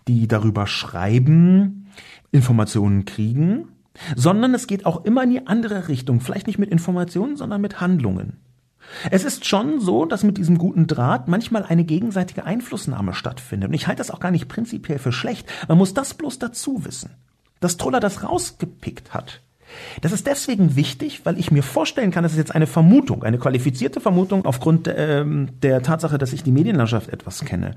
die darüber schreiben, Informationen kriegen, sondern es geht auch immer in die andere Richtung, vielleicht nicht mit Informationen, sondern mit Handlungen. Es ist schon so, dass mit diesem guten Draht manchmal eine gegenseitige Einflussnahme stattfindet. Und ich halte das auch gar nicht prinzipiell für schlecht. Man muss das bloß dazu wissen. Dass Troller das rausgepickt hat, das ist deswegen wichtig, weil ich mir vorstellen kann, das ist jetzt eine Vermutung, eine qualifizierte Vermutung aufgrund ähm, der Tatsache, dass ich die Medienlandschaft etwas kenne.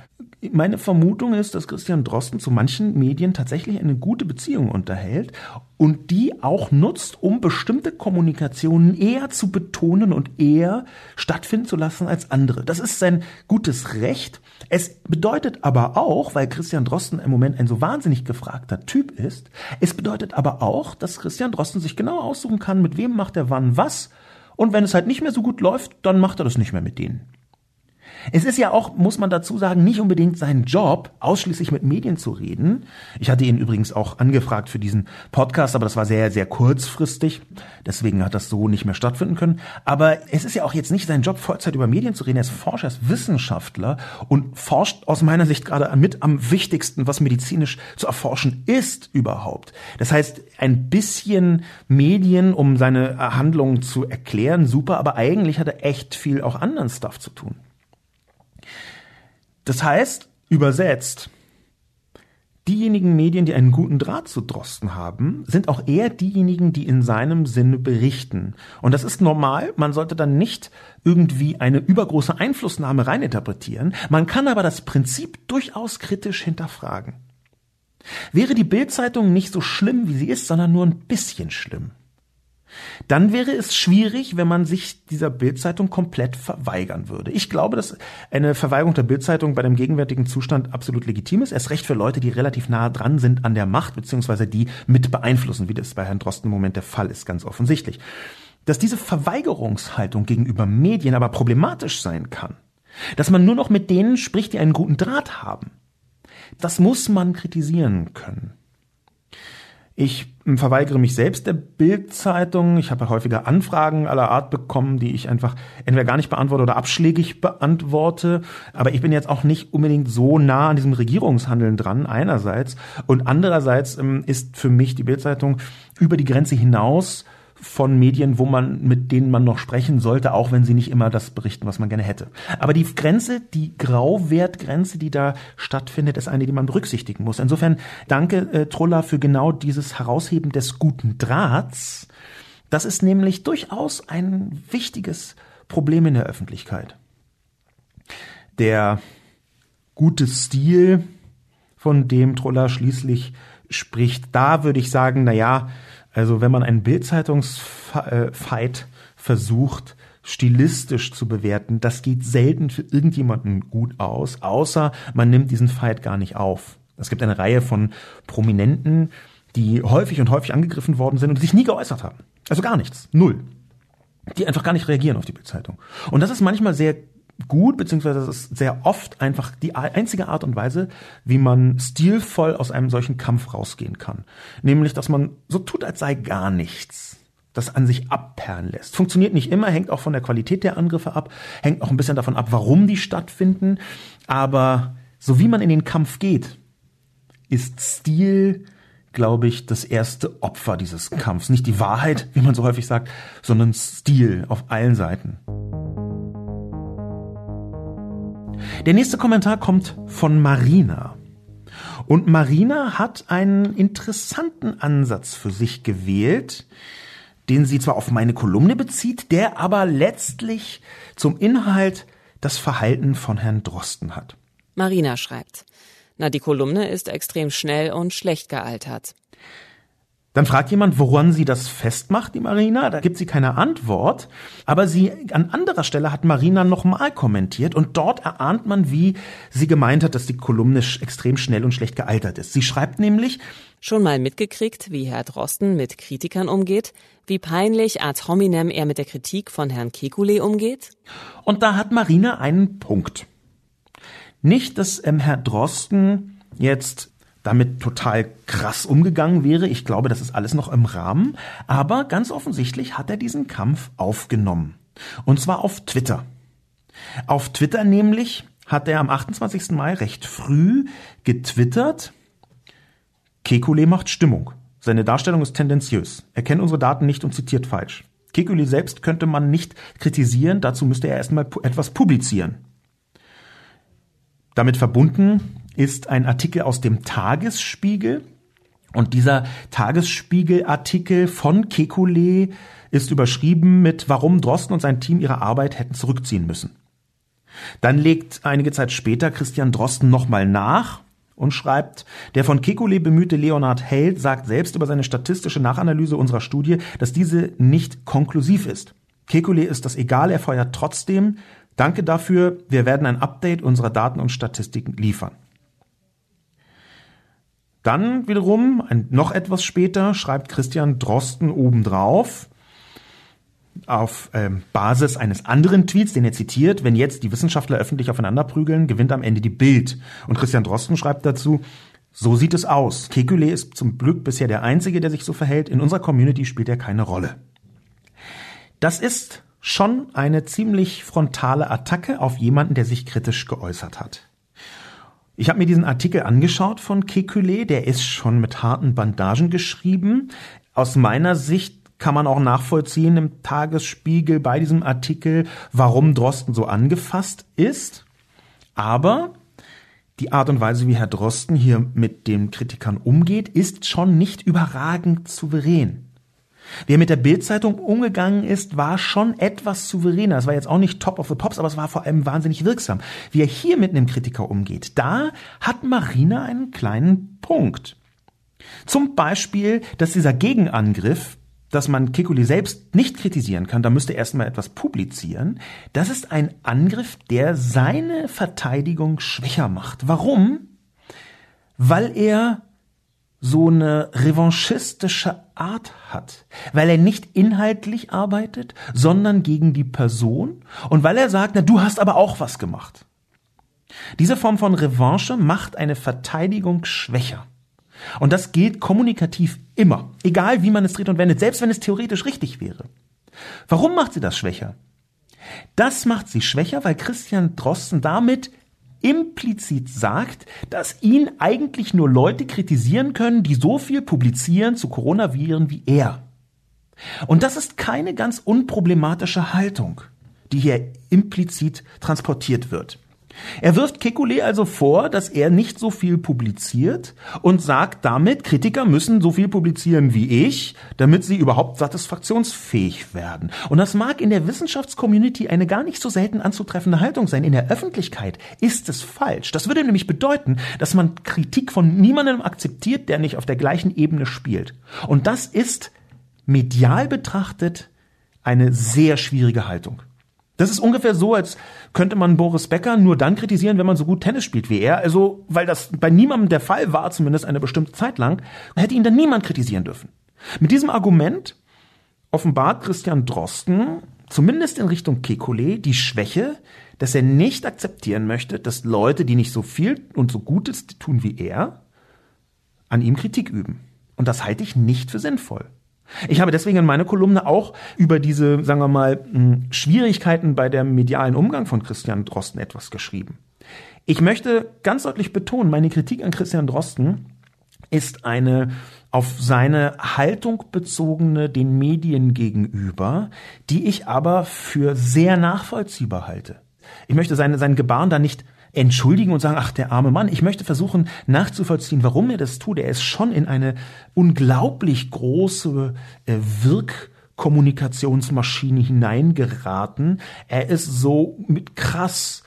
Meine Vermutung ist, dass Christian Drosten zu manchen Medien tatsächlich eine gute Beziehung unterhält und die auch nutzt, um bestimmte Kommunikationen eher zu betonen und eher stattfinden zu lassen als andere. Das ist sein gutes Recht. Es bedeutet aber auch, weil Christian Drosten im Moment ein so wahnsinnig gefragter Typ ist, es bedeutet aber auch, dass Christian Drosten sich genau aussuchen kann, mit wem macht er wann was. Und wenn es halt nicht mehr so gut läuft, dann macht er das nicht mehr mit denen. Es ist ja auch, muss man dazu sagen, nicht unbedingt sein Job, ausschließlich mit Medien zu reden. Ich hatte ihn übrigens auch angefragt für diesen Podcast, aber das war sehr, sehr kurzfristig. Deswegen hat das so nicht mehr stattfinden können. Aber es ist ja auch jetzt nicht sein Job, Vollzeit über Medien zu reden. Er ist Forscher, er ist Wissenschaftler und forscht aus meiner Sicht gerade mit am wichtigsten, was medizinisch zu erforschen ist überhaupt. Das heißt, ein bisschen Medien, um seine Handlungen zu erklären, super, aber eigentlich hat er echt viel auch anderen Stuff zu tun. Das heißt, übersetzt, diejenigen Medien, die einen guten Draht zu Drosten haben, sind auch eher diejenigen, die in seinem Sinne berichten. Und das ist normal. Man sollte dann nicht irgendwie eine übergroße Einflussnahme reininterpretieren. Man kann aber das Prinzip durchaus kritisch hinterfragen. Wäre die Bildzeitung nicht so schlimm, wie sie ist, sondern nur ein bisschen schlimm, dann wäre es schwierig, wenn man sich dieser Bildzeitung komplett verweigern würde. Ich glaube, dass eine Verweigerung der Bildzeitung bei dem gegenwärtigen Zustand absolut legitim ist. Erst recht für Leute, die relativ nah dran sind an der Macht, beziehungsweise die mit beeinflussen, wie das bei Herrn Drosten im Moment der Fall ist, ganz offensichtlich. Dass diese Verweigerungshaltung gegenüber Medien aber problematisch sein kann, dass man nur noch mit denen spricht, die einen guten Draht haben, das muss man kritisieren können. Ich verweigere mich selbst der Bildzeitung. Ich habe häufiger Anfragen aller Art bekommen, die ich einfach entweder gar nicht beantworte oder abschlägig beantworte. Aber ich bin jetzt auch nicht unbedingt so nah an diesem Regierungshandeln dran, einerseits. Und andererseits ähm, ist für mich die Bildzeitung über die Grenze hinaus von Medien, wo man, mit denen man noch sprechen sollte, auch wenn sie nicht immer das berichten, was man gerne hätte. Aber die Grenze, die Grauwertgrenze, die da stattfindet, ist eine, die man berücksichtigen muss. Insofern danke, äh, Trulla, für genau dieses Herausheben des guten Drahts. Das ist nämlich durchaus ein wichtiges Problem in der Öffentlichkeit. Der gute Stil, von dem Trulla schließlich spricht, da würde ich sagen, na ja, also wenn man einen Bildzeitungsfight versucht, stilistisch zu bewerten, das geht selten für irgendjemanden gut aus, außer man nimmt diesen Fight gar nicht auf. Es gibt eine Reihe von Prominenten, die häufig und häufig angegriffen worden sind und sich nie geäußert haben. Also gar nichts. Null. Die einfach gar nicht reagieren auf die Bildzeitung. Und das ist manchmal sehr gut, beziehungsweise das ist sehr oft einfach die einzige Art und Weise, wie man stilvoll aus einem solchen Kampf rausgehen kann. Nämlich, dass man so tut, als sei gar nichts. Das an sich abperlen lässt. Funktioniert nicht immer, hängt auch von der Qualität der Angriffe ab, hängt auch ein bisschen davon ab, warum die stattfinden. Aber so wie man in den Kampf geht, ist Stil, glaube ich, das erste Opfer dieses Kampfs. Nicht die Wahrheit, wie man so häufig sagt, sondern Stil auf allen Seiten. Der nächste Kommentar kommt von Marina. Und Marina hat einen interessanten Ansatz für sich gewählt, den sie zwar auf meine Kolumne bezieht, der aber letztlich zum Inhalt das Verhalten von Herrn Drosten hat. Marina schreibt, na, die Kolumne ist extrem schnell und schlecht gealtert. Dann fragt jemand, woran sie das festmacht, die Marina. Da gibt sie keine Antwort. Aber sie, an anderer Stelle hat Marina nochmal kommentiert und dort erahnt man, wie sie gemeint hat, dass die Kolumne extrem schnell und schlecht gealtert ist. Sie schreibt nämlich, Schon mal mitgekriegt, wie Herr Drosten mit Kritikern umgeht? Wie peinlich ad hominem er mit der Kritik von Herrn Kekulé umgeht? Und da hat Marina einen Punkt. Nicht, dass ähm, Herr Drosten jetzt damit total krass umgegangen wäre. Ich glaube, das ist alles noch im Rahmen. Aber ganz offensichtlich hat er diesen Kampf aufgenommen. Und zwar auf Twitter. Auf Twitter nämlich hat er am 28. Mai recht früh getwittert, Kekulé macht Stimmung. Seine Darstellung ist tendenziös. Er kennt unsere Daten nicht und zitiert falsch. Kekulé selbst könnte man nicht kritisieren, dazu müsste er erstmal etwas publizieren. Damit verbunden ist ein Artikel aus dem Tagesspiegel. Und dieser Tagesspiegel-Artikel von Kekulé ist überschrieben mit Warum Drosten und sein Team ihre Arbeit hätten zurückziehen müssen. Dann legt einige Zeit später Christian Drosten nochmal nach und schreibt, der von Kekulé bemühte Leonhard Held sagt selbst über seine statistische Nachanalyse unserer Studie, dass diese nicht konklusiv ist. Kekulé ist das egal, er feuert trotzdem. Danke dafür, wir werden ein Update unserer Daten und Statistiken liefern. Dann wiederum, ein, noch etwas später, schreibt Christian Drosten obendrauf, auf ähm, Basis eines anderen Tweets, den er zitiert, wenn jetzt die Wissenschaftler öffentlich aufeinander prügeln, gewinnt am Ende die Bild. Und Christian Drosten schreibt dazu, so sieht es aus. Kekulé ist zum Glück bisher der Einzige, der sich so verhält. In unserer Community spielt er keine Rolle. Das ist schon eine ziemlich frontale Attacke auf jemanden, der sich kritisch geäußert hat. Ich habe mir diesen Artikel angeschaut von Kekulé, der ist schon mit harten Bandagen geschrieben. Aus meiner Sicht kann man auch nachvollziehen im Tagesspiegel bei diesem Artikel, warum Drosten so angefasst ist. Aber die Art und Weise, wie Herr Drosten hier mit den Kritikern umgeht, ist schon nicht überragend souverän. Wie er mit der Bildzeitung umgegangen ist, war schon etwas souveräner. Es war jetzt auch nicht Top of the Pops, aber es war vor allem wahnsinnig wirksam. Wie er hier mit einem Kritiker umgeht, da hat Marina einen kleinen Punkt. Zum Beispiel, dass dieser Gegenangriff dass man Kekulé selbst nicht kritisieren kann, da müsste er erstmal etwas publizieren. Das ist ein Angriff, der seine Verteidigung schwächer macht. Warum? Weil er so eine revanchistische Art hat, weil er nicht inhaltlich arbeitet, sondern gegen die Person und weil er sagt, na du hast aber auch was gemacht. Diese Form von Revanche macht eine Verteidigung schwächer. Und das gilt kommunikativ immer, egal wie man es dreht und wendet, selbst wenn es theoretisch richtig wäre. Warum macht sie das schwächer? Das macht sie schwächer, weil Christian Drosten damit implizit sagt, dass ihn eigentlich nur Leute kritisieren können, die so viel publizieren zu Coronaviren wie er. Und das ist keine ganz unproblematische Haltung, die hier implizit transportiert wird. Er wirft Kekulé also vor, dass er nicht so viel publiziert und sagt damit, Kritiker müssen so viel publizieren wie ich, damit sie überhaupt satisfaktionsfähig werden. Und das mag in der Wissenschaftscommunity eine gar nicht so selten anzutreffende Haltung sein. In der Öffentlichkeit ist es falsch. Das würde nämlich bedeuten, dass man Kritik von niemandem akzeptiert, der nicht auf der gleichen Ebene spielt. Und das ist medial betrachtet eine sehr schwierige Haltung. Das ist ungefähr so, als könnte man Boris Becker nur dann kritisieren, wenn man so gut Tennis spielt wie er. Also, weil das bei niemandem der Fall war, zumindest eine bestimmte Zeit lang, hätte ihn dann niemand kritisieren dürfen. Mit diesem Argument offenbart Christian Drosten, zumindest in Richtung Kekulé, die Schwäche, dass er nicht akzeptieren möchte, dass Leute, die nicht so viel und so Gutes tun wie er, an ihm Kritik üben. Und das halte ich nicht für sinnvoll. Ich habe deswegen in meiner Kolumne auch über diese, sagen wir mal, hm, Schwierigkeiten bei der medialen Umgang von Christian Drosten etwas geschrieben. Ich möchte ganz deutlich betonen, meine Kritik an Christian Drosten ist eine auf seine Haltung bezogene den Medien gegenüber, die ich aber für sehr nachvollziehbar halte. Ich möchte seine, sein Gebaren da nicht entschuldigen und sagen, ach, der arme Mann. Ich möchte versuchen nachzuvollziehen, warum er das tut. Er ist schon in eine unglaublich große äh, Wirkkommunikationsmaschine hineingeraten. Er ist so mit krass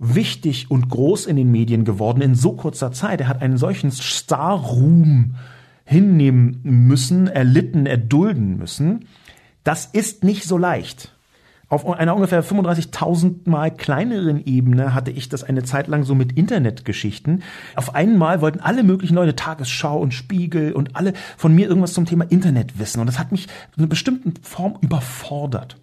wichtig und groß in den Medien geworden in so kurzer Zeit. Er hat einen solchen Star-Ruhm hinnehmen müssen, erlitten, erdulden müssen. Das ist nicht so leicht. Auf einer ungefähr 35.000 mal kleineren Ebene hatte ich das eine Zeit lang so mit Internetgeschichten. Auf einmal wollten alle möglichen Leute, Tagesschau und Spiegel und alle von mir irgendwas zum Thema Internet wissen. Und das hat mich in einer bestimmten Form überfordert.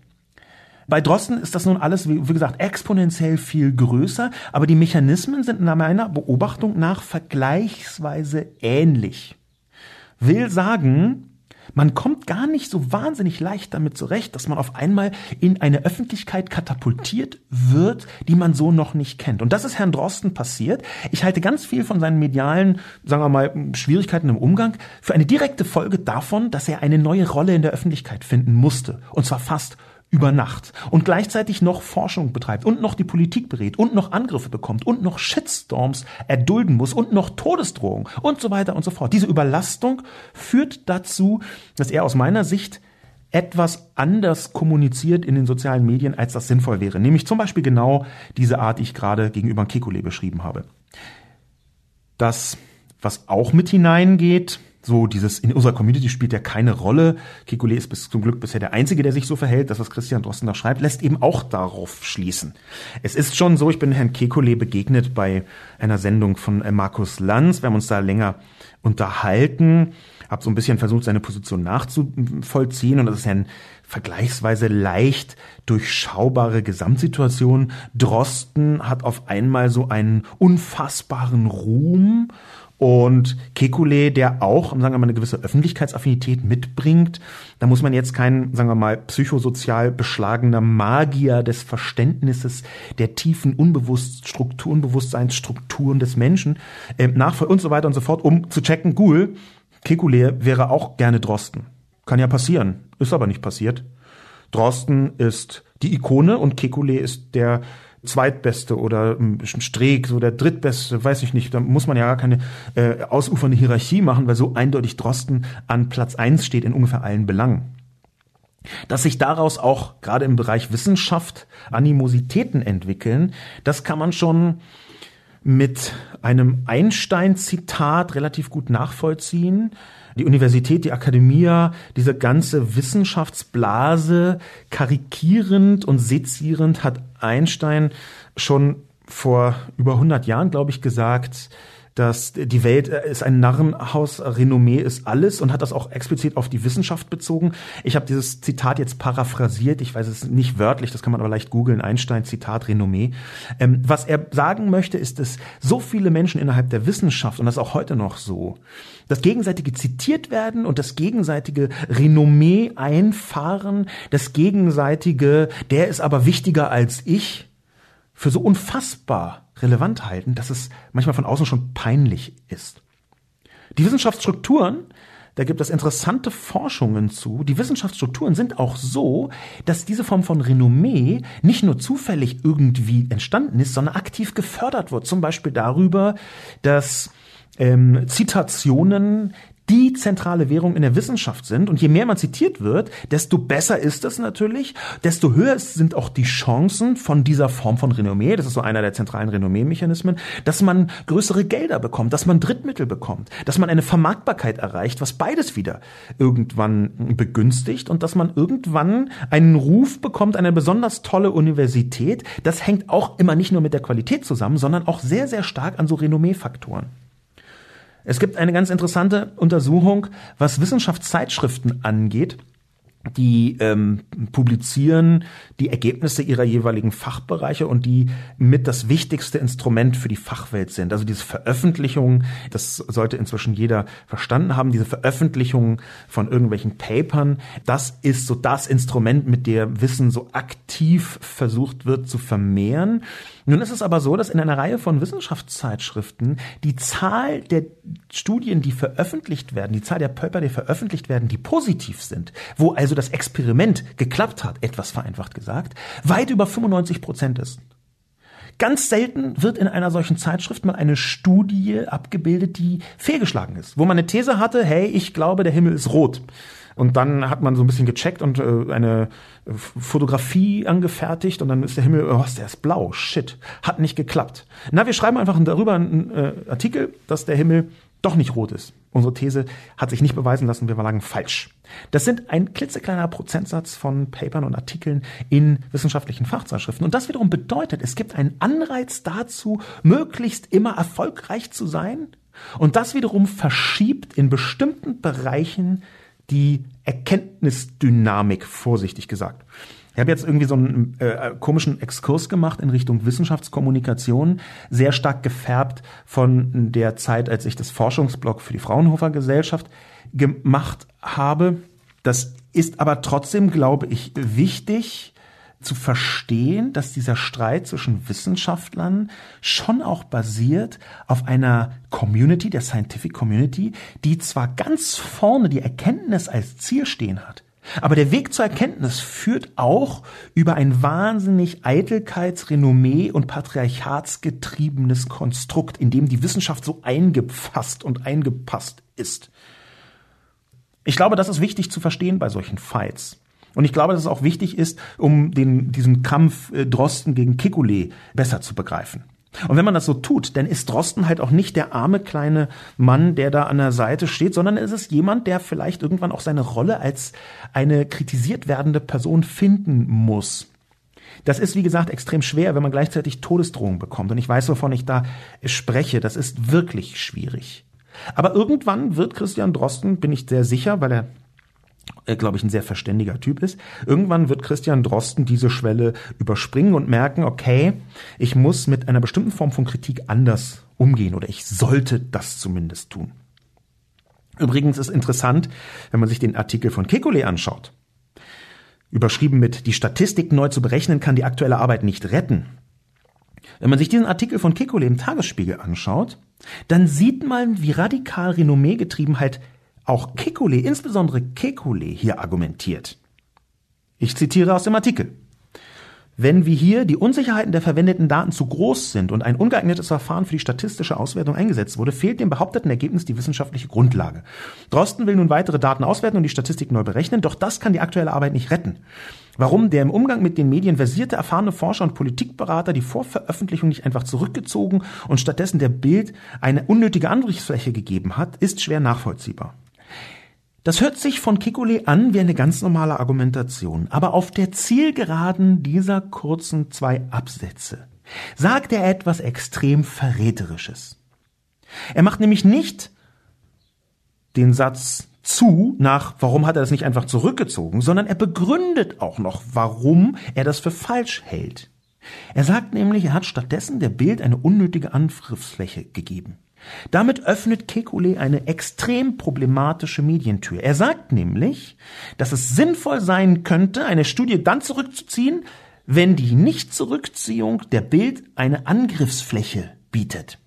Bei Drosten ist das nun alles, wie, gesagt, exponentiell viel größer, aber die Mechanismen sind nach meiner Beobachtung nach vergleichsweise ähnlich. Will sagen, man kommt gar nicht so wahnsinnig leicht damit zurecht, dass man auf einmal in eine Öffentlichkeit katapultiert wird, die man so noch nicht kennt. Und das ist Herrn Drosten passiert. Ich halte ganz viel von seinen medialen, sagen wir mal, Schwierigkeiten im Umgang für eine direkte Folge davon, dass er eine neue Rolle in der Öffentlichkeit finden musste. Und zwar fast über Nacht und gleichzeitig noch Forschung betreibt und noch die Politik berät und noch Angriffe bekommt und noch Shitstorms erdulden muss und noch Todesdrohungen und so weiter und so fort. Diese Überlastung führt dazu, dass er aus meiner Sicht etwas anders kommuniziert in den sozialen Medien, als das sinnvoll wäre. Nämlich zum Beispiel genau diese Art, die ich gerade gegenüber Kekulé beschrieben habe. Das, was auch mit hineingeht, so dieses in unserer Community spielt ja keine Rolle. Kekulé ist bis zum Glück bisher der Einzige, der sich so verhält. Das, was Christian Drosten da schreibt, lässt eben auch darauf schließen. Es ist schon so, ich bin Herrn Kekulé begegnet bei einer Sendung von äh, Markus Lanz. Wir haben uns da länger unterhalten, habe so ein bisschen versucht, seine Position nachzuvollziehen und das ist ja eine vergleichsweise leicht durchschaubare Gesamtsituation. Drosten hat auf einmal so einen unfassbaren Ruhm und Kekulé, der auch, sagen wir mal, eine gewisse Öffentlichkeitsaffinität mitbringt, da muss man jetzt kein, sagen wir mal, psychosozial beschlagener Magier des Verständnisses der tiefen Unbewusst Struktur, Unbewusstseinsstrukturen des Menschen äh, nachfolgen und so weiter und so fort, um zu checken, Ghoul, Kekulé wäre auch gerne Drosten. Kann ja passieren, ist aber nicht passiert. Drosten ist die Ikone und Kekulé ist der zweitbeste oder bisschen Streeck, so der drittbeste, weiß ich nicht. Da muss man ja gar keine äh, ausufernde Hierarchie machen, weil so eindeutig Drosten an Platz eins steht in ungefähr allen Belangen. Dass sich daraus auch gerade im Bereich Wissenschaft Animositäten entwickeln, das kann man schon mit einem Einstein-Zitat relativ gut nachvollziehen. Die Universität, die Akademia, diese ganze Wissenschaftsblase karikierend und sezierend hat Einstein schon vor über 100 Jahren, glaube ich, gesagt, dass die Welt äh, ist ein Narrenhaus, Renommee ist alles und hat das auch explizit auf die Wissenschaft bezogen. Ich habe dieses Zitat jetzt paraphrasiert, ich weiß es nicht wörtlich, das kann man aber leicht googeln, Einstein Zitat Renommee. Ähm, was er sagen möchte, ist, dass so viele Menschen innerhalb der Wissenschaft, und das ist auch heute noch so, das gegenseitige zitiert werden und das gegenseitige Renommee einfahren, das gegenseitige, der ist aber wichtiger als ich, für so unfassbar relevant halten, dass es manchmal von außen schon peinlich ist. Die Wissenschaftsstrukturen, da gibt es interessante Forschungen zu. Die Wissenschaftsstrukturen sind auch so, dass diese Form von Renommee nicht nur zufällig irgendwie entstanden ist, sondern aktiv gefördert wird. Zum Beispiel darüber, dass ähm, Zitationen die zentrale Währung in der Wissenschaft sind. Und je mehr man zitiert wird, desto besser ist es natürlich, desto höher sind auch die Chancen von dieser Form von Renommee, das ist so einer der zentralen Renommee-Mechanismen, dass man größere Gelder bekommt, dass man Drittmittel bekommt, dass man eine Vermarktbarkeit erreicht, was beides wieder irgendwann begünstigt und dass man irgendwann einen Ruf bekommt, eine besonders tolle Universität. Das hängt auch immer nicht nur mit der Qualität zusammen, sondern auch sehr, sehr stark an so Renommee-Faktoren. Es gibt eine ganz interessante Untersuchung, was Wissenschaftszeitschriften angeht die ähm, publizieren die Ergebnisse ihrer jeweiligen Fachbereiche und die mit das wichtigste Instrument für die Fachwelt sind. Also diese Veröffentlichung, das sollte inzwischen jeder verstanden haben, diese Veröffentlichung von irgendwelchen Papern, das ist so das Instrument, mit dem Wissen so aktiv versucht wird zu vermehren. Nun ist es aber so, dass in einer Reihe von Wissenschaftszeitschriften die Zahl der Studien, die veröffentlicht werden, die Zahl der Paper, die veröffentlicht werden, die positiv sind, wo also das Experiment geklappt hat, etwas vereinfacht gesagt, weit über 95 Prozent ist. Ganz selten wird in einer solchen Zeitschrift mal eine Studie abgebildet, die fehlgeschlagen ist, wo man eine These hatte, hey, ich glaube, der Himmel ist rot. Und dann hat man so ein bisschen gecheckt und äh, eine Fotografie angefertigt und dann ist der Himmel, oh, der ist blau, shit, hat nicht geklappt. Na, wir schreiben einfach darüber einen äh, Artikel, dass der Himmel doch nicht rot ist. Unsere These hat sich nicht beweisen lassen, wir lagen falsch. Das sind ein klitzekleiner Prozentsatz von Papern und Artikeln in wissenschaftlichen Fachzeitschriften. Und das wiederum bedeutet, es gibt einen Anreiz dazu, möglichst immer erfolgreich zu sein. Und das wiederum verschiebt in bestimmten Bereichen die Erkenntnisdynamik, vorsichtig gesagt. Ich habe jetzt irgendwie so einen äh, komischen Exkurs gemacht in Richtung Wissenschaftskommunikation, sehr stark gefärbt von der Zeit, als ich das Forschungsblog für die Fraunhofer Gesellschaft gemacht habe. Das ist aber trotzdem, glaube ich, wichtig, zu verstehen, dass dieser Streit zwischen Wissenschaftlern schon auch basiert auf einer Community, der Scientific Community, die zwar ganz vorne die Erkenntnis als Ziel stehen hat, aber der Weg zur Erkenntnis führt auch über ein wahnsinnig Eitelkeits-, Renommee- und patriarchatsgetriebenes Konstrukt, in dem die Wissenschaft so eingefasst und eingepasst ist. Ich glaube, das ist wichtig zu verstehen bei solchen Fights. Und ich glaube, dass es auch wichtig ist, um den, diesen Kampf äh, Drosten gegen Kekulé besser zu begreifen. Und wenn man das so tut, dann ist Drosten halt auch nicht der arme kleine Mann, der da an der Seite steht, sondern es ist jemand, der vielleicht irgendwann auch seine Rolle als eine kritisiert werdende Person finden muss. Das ist, wie gesagt, extrem schwer, wenn man gleichzeitig Todesdrohungen bekommt. Und ich weiß, wovon ich da spreche. Das ist wirklich schwierig. Aber irgendwann wird Christian Drosten, bin ich sehr sicher, weil er glaube ich, ein sehr verständiger Typ ist. Irgendwann wird Christian Drosten diese Schwelle überspringen und merken, okay, ich muss mit einer bestimmten Form von Kritik anders umgehen oder ich sollte das zumindest tun. Übrigens ist interessant, wenn man sich den Artikel von Kekulé anschaut. Überschrieben mit Die Statistik neu zu berechnen kann die aktuelle Arbeit nicht retten. Wenn man sich diesen Artikel von Kekulé im Tagesspiegel anschaut, dann sieht man, wie radikal Renommeegetriebenheit auch Kekulé, insbesondere Kekulé, hier argumentiert. Ich zitiere aus dem Artikel. wenn wie hier die Unsicherheiten der verwendeten Daten zu groß sind und ein ungeeignetes Verfahren für die statistische Auswertung eingesetzt wurde, fehlt dem behaupteten Ergebnis die wissenschaftliche Grundlage. Drosten will nun weitere Daten auswerten und die Statistik neu berechnen, doch das kann die aktuelle Arbeit nicht retten. Warum der im Umgang mit den Medien versierte, erfahrene Forscher und Politikberater die Vorveröffentlichung nicht einfach zurückgezogen und stattdessen der Bild eine unnötige Angriffsfläche gegeben hat, ist schwer nachvollziehbar. Das hört sich von Kikole an wie eine ganz normale Argumentation, aber auf der Zielgeraden dieser kurzen zwei Absätze sagt er etwas extrem Verräterisches. Er macht nämlich nicht den Satz zu nach, warum hat er das nicht einfach zurückgezogen, sondern er begründet auch noch, warum er das für falsch hält. Er sagt nämlich, er hat stattdessen der Bild eine unnötige Angriffsfläche gegeben. Damit öffnet Kekulé eine extrem problematische Medientür. Er sagt nämlich, dass es sinnvoll sein könnte, eine Studie dann zurückzuziehen, wenn die Nichtzurückziehung der Bild eine Angriffsfläche bietet.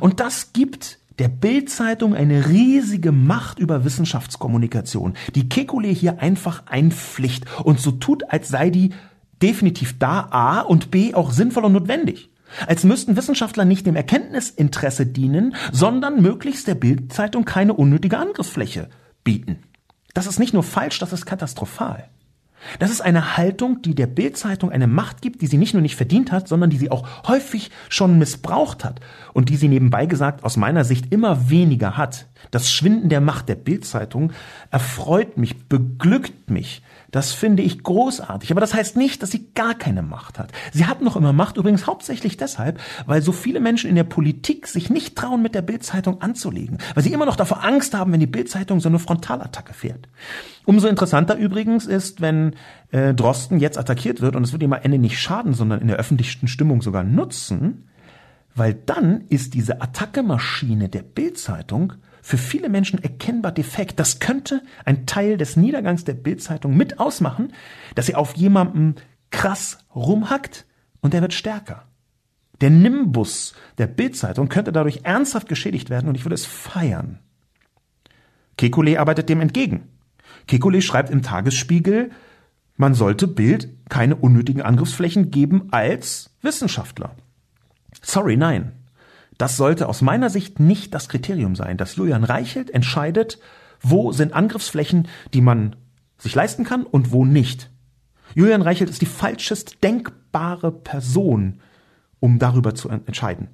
Und das gibt der Bildzeitung eine riesige Macht über Wissenschaftskommunikation, die Kekulé hier einfach einpflicht und so tut, als sei die definitiv da A und B auch sinnvoll und notwendig. Als müssten Wissenschaftler nicht dem Erkenntnisinteresse dienen, sondern möglichst der Bildzeitung keine unnötige Angriffsfläche bieten. Das ist nicht nur falsch, das ist katastrophal. Das ist eine Haltung, die der Bildzeitung eine Macht gibt, die sie nicht nur nicht verdient hat, sondern die sie auch häufig schon missbraucht hat und die sie nebenbei gesagt aus meiner Sicht immer weniger hat. Das Schwinden der Macht der Bildzeitung erfreut mich, beglückt mich, das finde ich großartig. Aber das heißt nicht, dass sie gar keine Macht hat. Sie hat noch immer Macht, übrigens hauptsächlich deshalb, weil so viele Menschen in der Politik sich nicht trauen, mit der Bildzeitung anzulegen. Weil sie immer noch davor Angst haben, wenn die Bildzeitung so eine Frontalattacke fährt. Umso interessanter übrigens ist, wenn äh, Drosten jetzt attackiert wird und es wird ihm am Ende nicht schaden, sondern in der öffentlichen Stimmung sogar nutzen, weil dann ist diese Attackemaschine der Bildzeitung für viele Menschen erkennbar defekt. Das könnte ein Teil des Niedergangs der Bildzeitung mit ausmachen, dass sie auf jemanden krass rumhackt und der wird stärker. Der Nimbus der Bildzeitung könnte dadurch ernsthaft geschädigt werden und ich würde es feiern. Kekulé arbeitet dem entgegen. Kekulé schreibt im Tagesspiegel, man sollte Bild keine unnötigen Angriffsflächen geben als Wissenschaftler. Sorry, nein. Das sollte aus meiner Sicht nicht das Kriterium sein, dass Julian Reichelt entscheidet, wo sind Angriffsflächen, die man sich leisten kann und wo nicht. Julian Reichelt ist die falschest denkbare Person, um darüber zu entscheiden.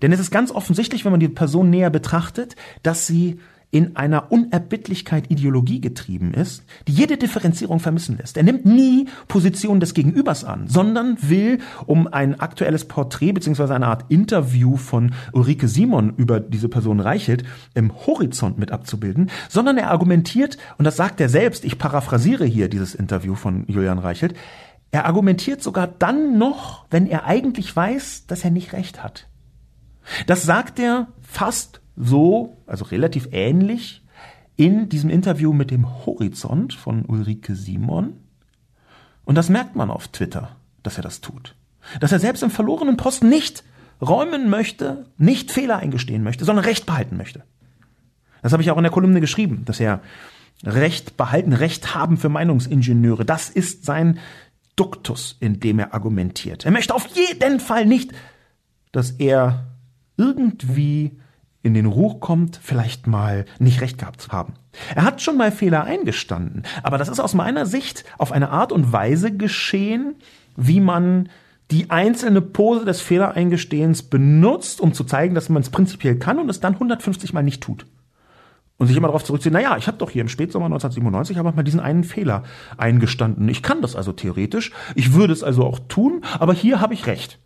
Denn es ist ganz offensichtlich, wenn man die Person näher betrachtet, dass sie in einer Unerbittlichkeit Ideologie getrieben ist, die jede Differenzierung vermissen lässt. Er nimmt nie Position des Gegenübers an, sondern will, um ein aktuelles Porträt beziehungsweise eine Art Interview von Ulrike Simon über diese Person Reichelt im Horizont mit abzubilden, sondern er argumentiert, und das sagt er selbst, ich paraphrasiere hier dieses Interview von Julian Reichelt, er argumentiert sogar dann noch, wenn er eigentlich weiß, dass er nicht recht hat. Das sagt er fast so, also relativ ähnlich, in diesem Interview mit dem Horizont von Ulrike Simon. Und das merkt man auf Twitter, dass er das tut. Dass er selbst im verlorenen Posten nicht räumen möchte, nicht Fehler eingestehen möchte, sondern Recht behalten möchte. Das habe ich auch in der Kolumne geschrieben, dass er Recht behalten, Recht haben für Meinungsingenieure. Das ist sein Duktus, in dem er argumentiert. Er möchte auf jeden Fall nicht, dass er irgendwie in den Ruch kommt, vielleicht mal nicht recht gehabt zu haben. Er hat schon mal Fehler eingestanden, aber das ist aus meiner Sicht auf eine Art und Weise geschehen, wie man die einzelne Pose des Fehlereingestehens benutzt, um zu zeigen, dass man es prinzipiell kann und es dann 150 Mal nicht tut. Und sich immer darauf zurückziehen, naja, ich habe doch hier im Spätsommer 1997 aber mal diesen einen Fehler eingestanden. Ich kann das also theoretisch, ich würde es also auch tun, aber hier habe ich recht.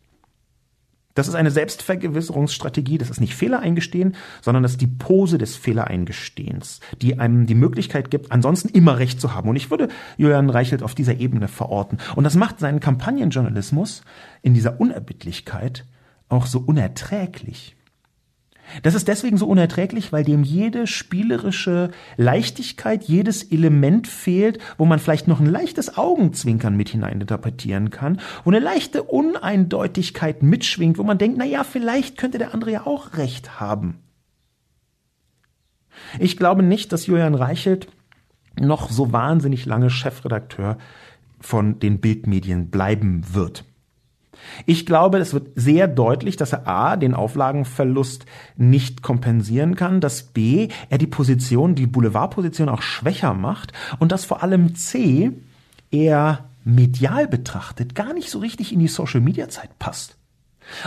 Das ist eine Selbstvergewisserungsstrategie, das ist nicht Fehler eingestehen, sondern das ist die Pose des Fehlereingestehens, die einem die Möglichkeit gibt, ansonsten immer Recht zu haben. Und ich würde Julian Reichelt auf dieser Ebene verorten. Und das macht seinen Kampagnenjournalismus in dieser Unerbittlichkeit auch so unerträglich. Das ist deswegen so unerträglich, weil dem jede spielerische Leichtigkeit, jedes Element fehlt, wo man vielleicht noch ein leichtes Augenzwinkern mit hineininterpretieren kann, wo eine leichte Uneindeutigkeit mitschwingt, wo man denkt, na ja, vielleicht könnte der andere ja auch recht haben. Ich glaube nicht, dass Julian Reichelt noch so wahnsinnig lange Chefredakteur von den Bildmedien bleiben wird. Ich glaube, es wird sehr deutlich, dass er A, den Auflagenverlust nicht kompensieren kann, dass B, er die Position, die Boulevardposition auch schwächer macht und dass vor allem C, er medial betrachtet gar nicht so richtig in die Social-Media-Zeit passt.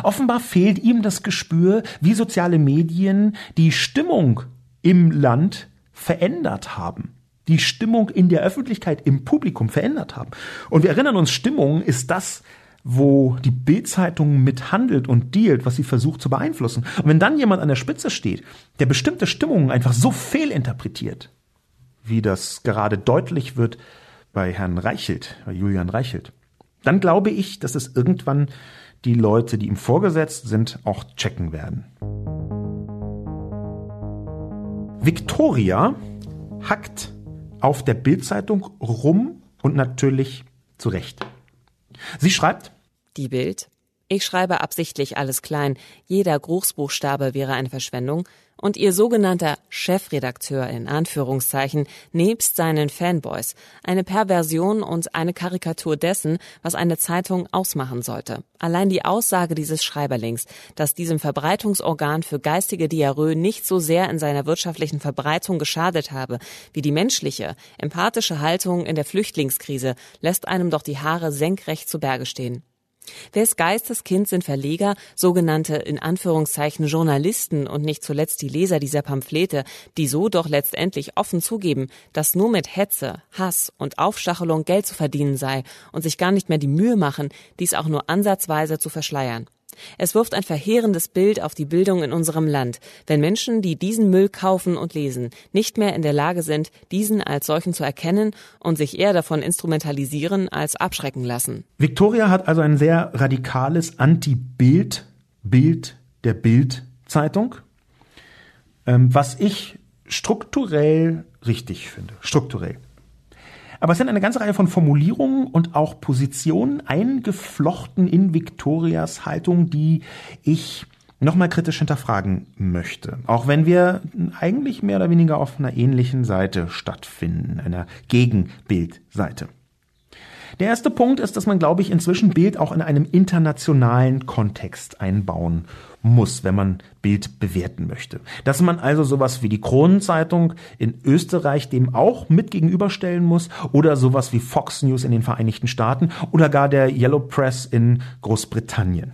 Offenbar fehlt ihm das Gespür, wie soziale Medien die Stimmung im Land verändert haben die Stimmung in der Öffentlichkeit, im Publikum verändert haben. Und wir erinnern uns, Stimmung ist das, wo die Bildzeitung mithandelt und dealt, was sie versucht zu beeinflussen. Und wenn dann jemand an der Spitze steht, der bestimmte Stimmungen einfach so fehlinterpretiert, wie das gerade deutlich wird bei Herrn Reichelt, bei Julian Reichelt, dann glaube ich, dass es irgendwann die Leute, die ihm vorgesetzt sind, auch checken werden. Victoria hackt auf der Bildzeitung rum und natürlich zu Recht. Sie schreibt, die Bild. Ich schreibe absichtlich alles klein. Jeder Großbuchstabe wäre eine Verschwendung. Und ihr sogenannter Chefredakteur in Anführungszeichen nebst seinen Fanboys eine Perversion und eine Karikatur dessen, was eine Zeitung ausmachen sollte. Allein die Aussage dieses Schreiberlings, dass diesem Verbreitungsorgan für geistige Diarrhoe nicht so sehr in seiner wirtschaftlichen Verbreitung geschadet habe, wie die menschliche, empathische Haltung in der Flüchtlingskrise, lässt einem doch die Haare senkrecht zu Berge stehen. Wes Geistes Kind sind Verleger, sogenannte in Anführungszeichen Journalisten und nicht zuletzt die Leser dieser Pamphlete, die so doch letztendlich offen zugeben, dass nur mit Hetze, Hass und Aufstachelung Geld zu verdienen sei und sich gar nicht mehr die Mühe machen, dies auch nur ansatzweise zu verschleiern. Es wirft ein verheerendes Bild auf die Bildung in unserem Land, wenn Menschen, die diesen Müll kaufen und lesen, nicht mehr in der Lage sind, diesen als solchen zu erkennen und sich eher davon instrumentalisieren als abschrecken lassen. Victoria hat also ein sehr radikales Anti-Bild, Bild der Bild-Zeitung, ähm, was ich strukturell richtig finde. Strukturell. Aber es sind eine ganze Reihe von Formulierungen und auch Positionen eingeflochten in Victorias Haltung, die ich nochmal kritisch hinterfragen möchte. Auch wenn wir eigentlich mehr oder weniger auf einer ähnlichen Seite stattfinden, einer Gegenbildseite. Der erste Punkt ist, dass man, glaube ich, inzwischen Bild auch in einem internationalen Kontext einbauen muss, wenn man Bild bewerten möchte. Dass man also sowas wie die Kronenzeitung in Österreich dem auch mit gegenüberstellen muss oder sowas wie Fox News in den Vereinigten Staaten oder gar der Yellow Press in Großbritannien.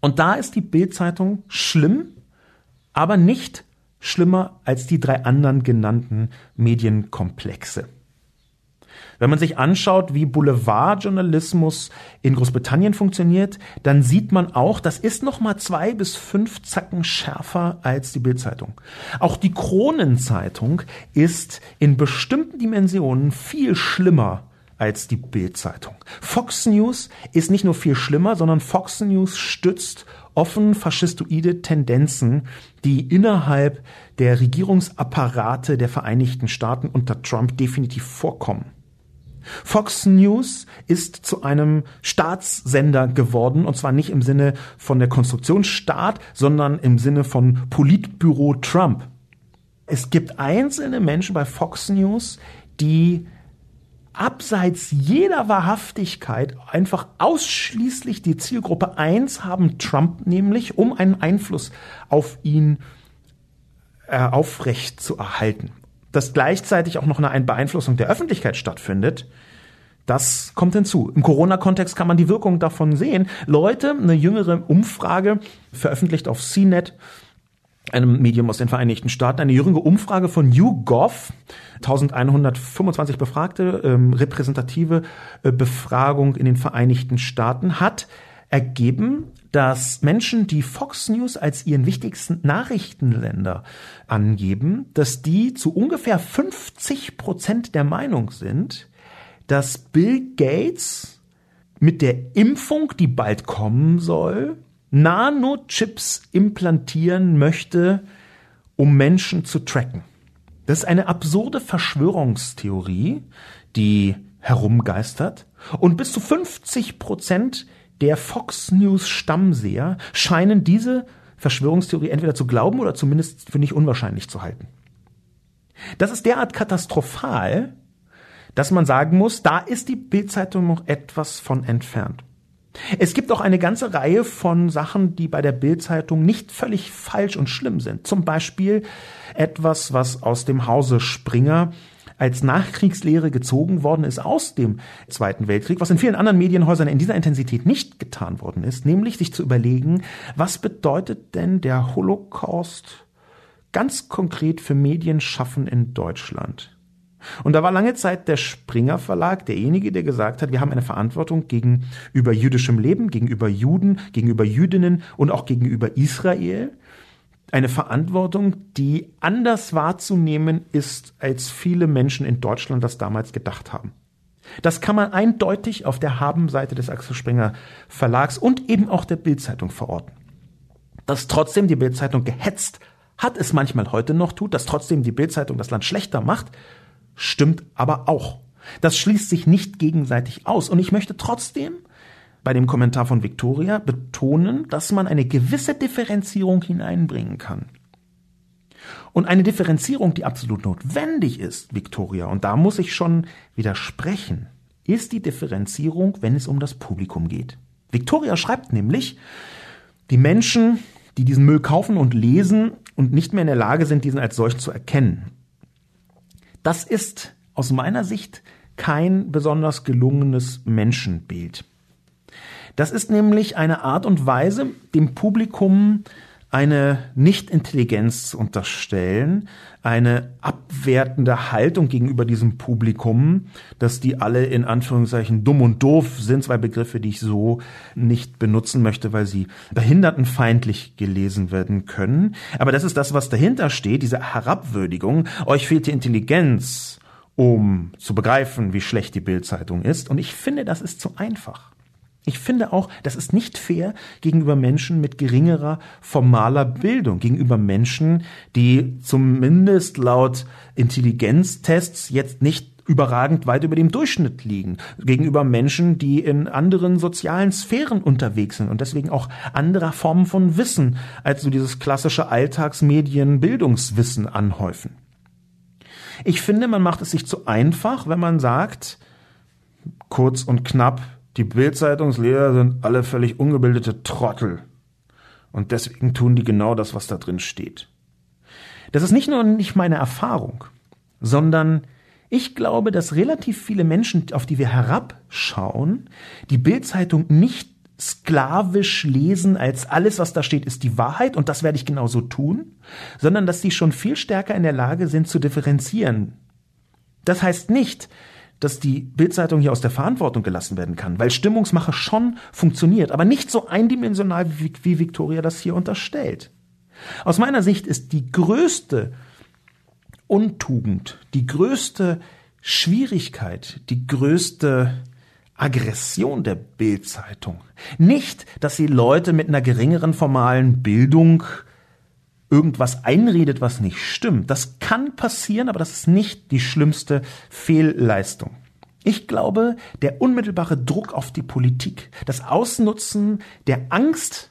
Und da ist die Bildzeitung schlimm, aber nicht schlimmer als die drei anderen genannten Medienkomplexe. Wenn man sich anschaut, wie Boulevardjournalismus in Großbritannien funktioniert, dann sieht man auch, das ist noch mal zwei bis fünf Zacken schärfer als die Bildzeitung. Auch die Kronenzeitung ist in bestimmten Dimensionen viel schlimmer als die Bildzeitung. Fox News ist nicht nur viel schlimmer, sondern Fox News stützt offen faschistoide Tendenzen, die innerhalb der Regierungsapparate der Vereinigten Staaten unter Trump definitiv vorkommen. Fox News ist zu einem Staatssender geworden, und zwar nicht im Sinne von der Konstruktion Staat, sondern im Sinne von Politbüro Trump. Es gibt einzelne Menschen bei Fox News, die abseits jeder Wahrhaftigkeit einfach ausschließlich die Zielgruppe eins haben, Trump nämlich, um einen Einfluss auf ihn äh, aufrecht zu erhalten dass gleichzeitig auch noch eine Beeinflussung der Öffentlichkeit stattfindet, das kommt hinzu. Im Corona-Kontext kann man die Wirkung davon sehen. Leute, eine jüngere Umfrage veröffentlicht auf CNET, einem Medium aus den Vereinigten Staaten, eine jüngere Umfrage von YouGov, 1125 Befragte, ähm, repräsentative äh, Befragung in den Vereinigten Staaten, hat ergeben, dass Menschen, die Fox News als ihren wichtigsten Nachrichtenländer angeben, dass die zu ungefähr 50 Prozent der Meinung sind, dass Bill Gates mit der Impfung, die bald kommen soll, Nanochips implantieren möchte, um Menschen zu tracken. Das ist eine absurde Verschwörungstheorie, die herumgeistert und bis zu 50 Prozent der Fox News Stammseher scheinen diese Verschwörungstheorie entweder zu glauben oder zumindest für nicht unwahrscheinlich zu halten. Das ist derart katastrophal, dass man sagen muss, da ist die Bildzeitung noch etwas von entfernt. Es gibt auch eine ganze Reihe von Sachen, die bei der Bildzeitung nicht völlig falsch und schlimm sind. Zum Beispiel etwas, was aus dem Hause Springer als Nachkriegslehre gezogen worden ist aus dem Zweiten Weltkrieg, was in vielen anderen Medienhäusern in dieser Intensität nicht getan worden ist, nämlich sich zu überlegen, was bedeutet denn der Holocaust ganz konkret für Medienschaffen in Deutschland? Und da war lange Zeit der Springer Verlag derjenige, der gesagt hat, wir haben eine Verantwortung gegenüber jüdischem Leben, gegenüber Juden, gegenüber Jüdinnen und auch gegenüber Israel. Eine Verantwortung, die anders wahrzunehmen ist, als viele Menschen in Deutschland das damals gedacht haben. Das kann man eindeutig auf der Habenseite des Axel Springer Verlags und eben auch der Bildzeitung verorten. Dass trotzdem die Bildzeitung gehetzt hat, es manchmal heute noch tut, dass trotzdem die Bildzeitung das Land schlechter macht, stimmt aber auch. Das schließt sich nicht gegenseitig aus. Und ich möchte trotzdem bei dem Kommentar von Victoria betonen, dass man eine gewisse Differenzierung hineinbringen kann. Und eine Differenzierung, die absolut notwendig ist, Victoria, und da muss ich schon widersprechen, ist die Differenzierung, wenn es um das Publikum geht. Victoria schreibt nämlich, die Menschen, die diesen Müll kaufen und lesen und nicht mehr in der Lage sind, diesen als solch zu erkennen, das ist aus meiner Sicht kein besonders gelungenes Menschenbild. Das ist nämlich eine Art und Weise, dem Publikum eine Nichtintelligenz zu unterstellen, eine abwertende Haltung gegenüber diesem Publikum, dass die alle in Anführungszeichen dumm und doof sind, zwei Begriffe, die ich so nicht benutzen möchte, weil sie behindertenfeindlich gelesen werden können. Aber das ist das, was dahinter steht, diese Herabwürdigung. Euch fehlt die Intelligenz, um zu begreifen, wie schlecht die Bildzeitung ist. Und ich finde, das ist zu einfach. Ich finde auch, das ist nicht fair gegenüber Menschen mit geringerer formaler Bildung, gegenüber Menschen, die zumindest laut Intelligenztests jetzt nicht überragend weit über dem Durchschnitt liegen, gegenüber Menschen, die in anderen sozialen Sphären unterwegs sind und deswegen auch anderer Formen von Wissen als so dieses klassische Alltagsmedien-Bildungswissen anhäufen. Ich finde, man macht es sich zu einfach, wenn man sagt, kurz und knapp, die Bildzeitungslehrer sind alle völlig ungebildete Trottel. Und deswegen tun die genau das, was da drin steht. Das ist nicht nur nicht meine Erfahrung, sondern ich glaube, dass relativ viele Menschen, auf die wir herabschauen, die Bildzeitung nicht sklavisch lesen, als alles, was da steht, ist die Wahrheit und das werde ich genauso tun, sondern dass sie schon viel stärker in der Lage sind zu differenzieren. Das heißt nicht, dass die Bildzeitung hier aus der Verantwortung gelassen werden kann, weil Stimmungsmache schon funktioniert, aber nicht so eindimensional, wie, wie Victoria das hier unterstellt. Aus meiner Sicht ist die größte Untugend, die größte Schwierigkeit, die größte Aggression der Bildzeitung nicht, dass sie Leute mit einer geringeren formalen Bildung irgendwas einredet, was nicht stimmt. Das kann passieren, aber das ist nicht die schlimmste Fehlleistung. Ich glaube, der unmittelbare Druck auf die Politik, das Ausnutzen der Angst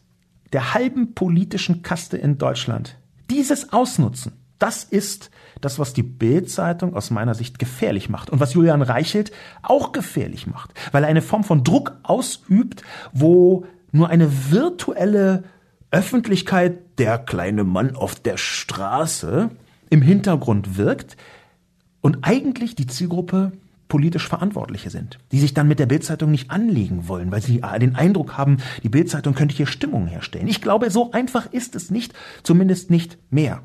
der halben politischen Kaste in Deutschland, dieses Ausnutzen, das ist das, was die Bild-Zeitung aus meiner Sicht gefährlich macht und was Julian Reichelt auch gefährlich macht, weil er eine Form von Druck ausübt, wo nur eine virtuelle Öffentlichkeit, der kleine Mann auf der Straße, im Hintergrund wirkt und eigentlich die Zielgruppe politisch Verantwortliche sind, die sich dann mit der Bildzeitung nicht anlegen wollen, weil sie den Eindruck haben, die Bildzeitung könnte hier Stimmung herstellen. Ich glaube, so einfach ist es nicht, zumindest nicht mehr.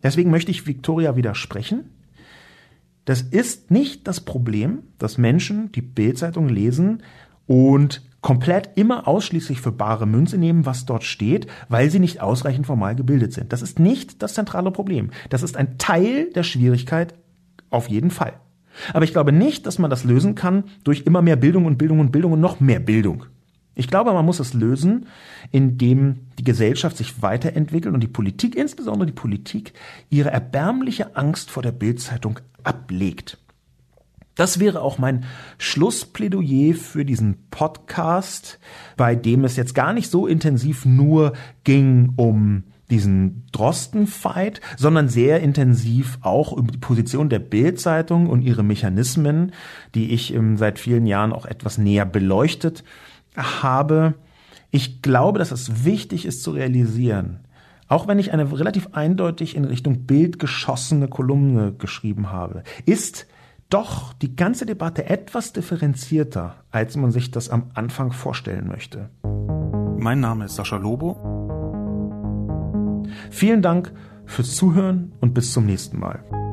Deswegen möchte ich Victoria widersprechen. Das ist nicht das Problem, dass Menschen die Bildzeitung lesen und komplett immer ausschließlich für bare Münze nehmen, was dort steht, weil sie nicht ausreichend formal gebildet sind. Das ist nicht das zentrale Problem. Das ist ein Teil der Schwierigkeit auf jeden Fall. Aber ich glaube nicht, dass man das lösen kann durch immer mehr Bildung und Bildung und Bildung und noch mehr Bildung. Ich glaube, man muss es lösen, indem die Gesellschaft sich weiterentwickelt und die Politik, insbesondere die Politik, ihre erbärmliche Angst vor der Bildzeitung ablegt. Das wäre auch mein Schlussplädoyer für diesen Podcast, bei dem es jetzt gar nicht so intensiv nur ging um diesen Drosten-Fight, sondern sehr intensiv auch über die Position der Bild-Zeitung und ihre Mechanismen, die ich ähm, seit vielen Jahren auch etwas näher beleuchtet habe. Ich glaube, dass es wichtig ist zu realisieren, auch wenn ich eine relativ eindeutig in Richtung Bild geschossene Kolumne geschrieben habe, ist doch die ganze Debatte etwas differenzierter, als man sich das am Anfang vorstellen möchte. Mein Name ist Sascha Lobo. Vielen Dank fürs Zuhören und bis zum nächsten Mal.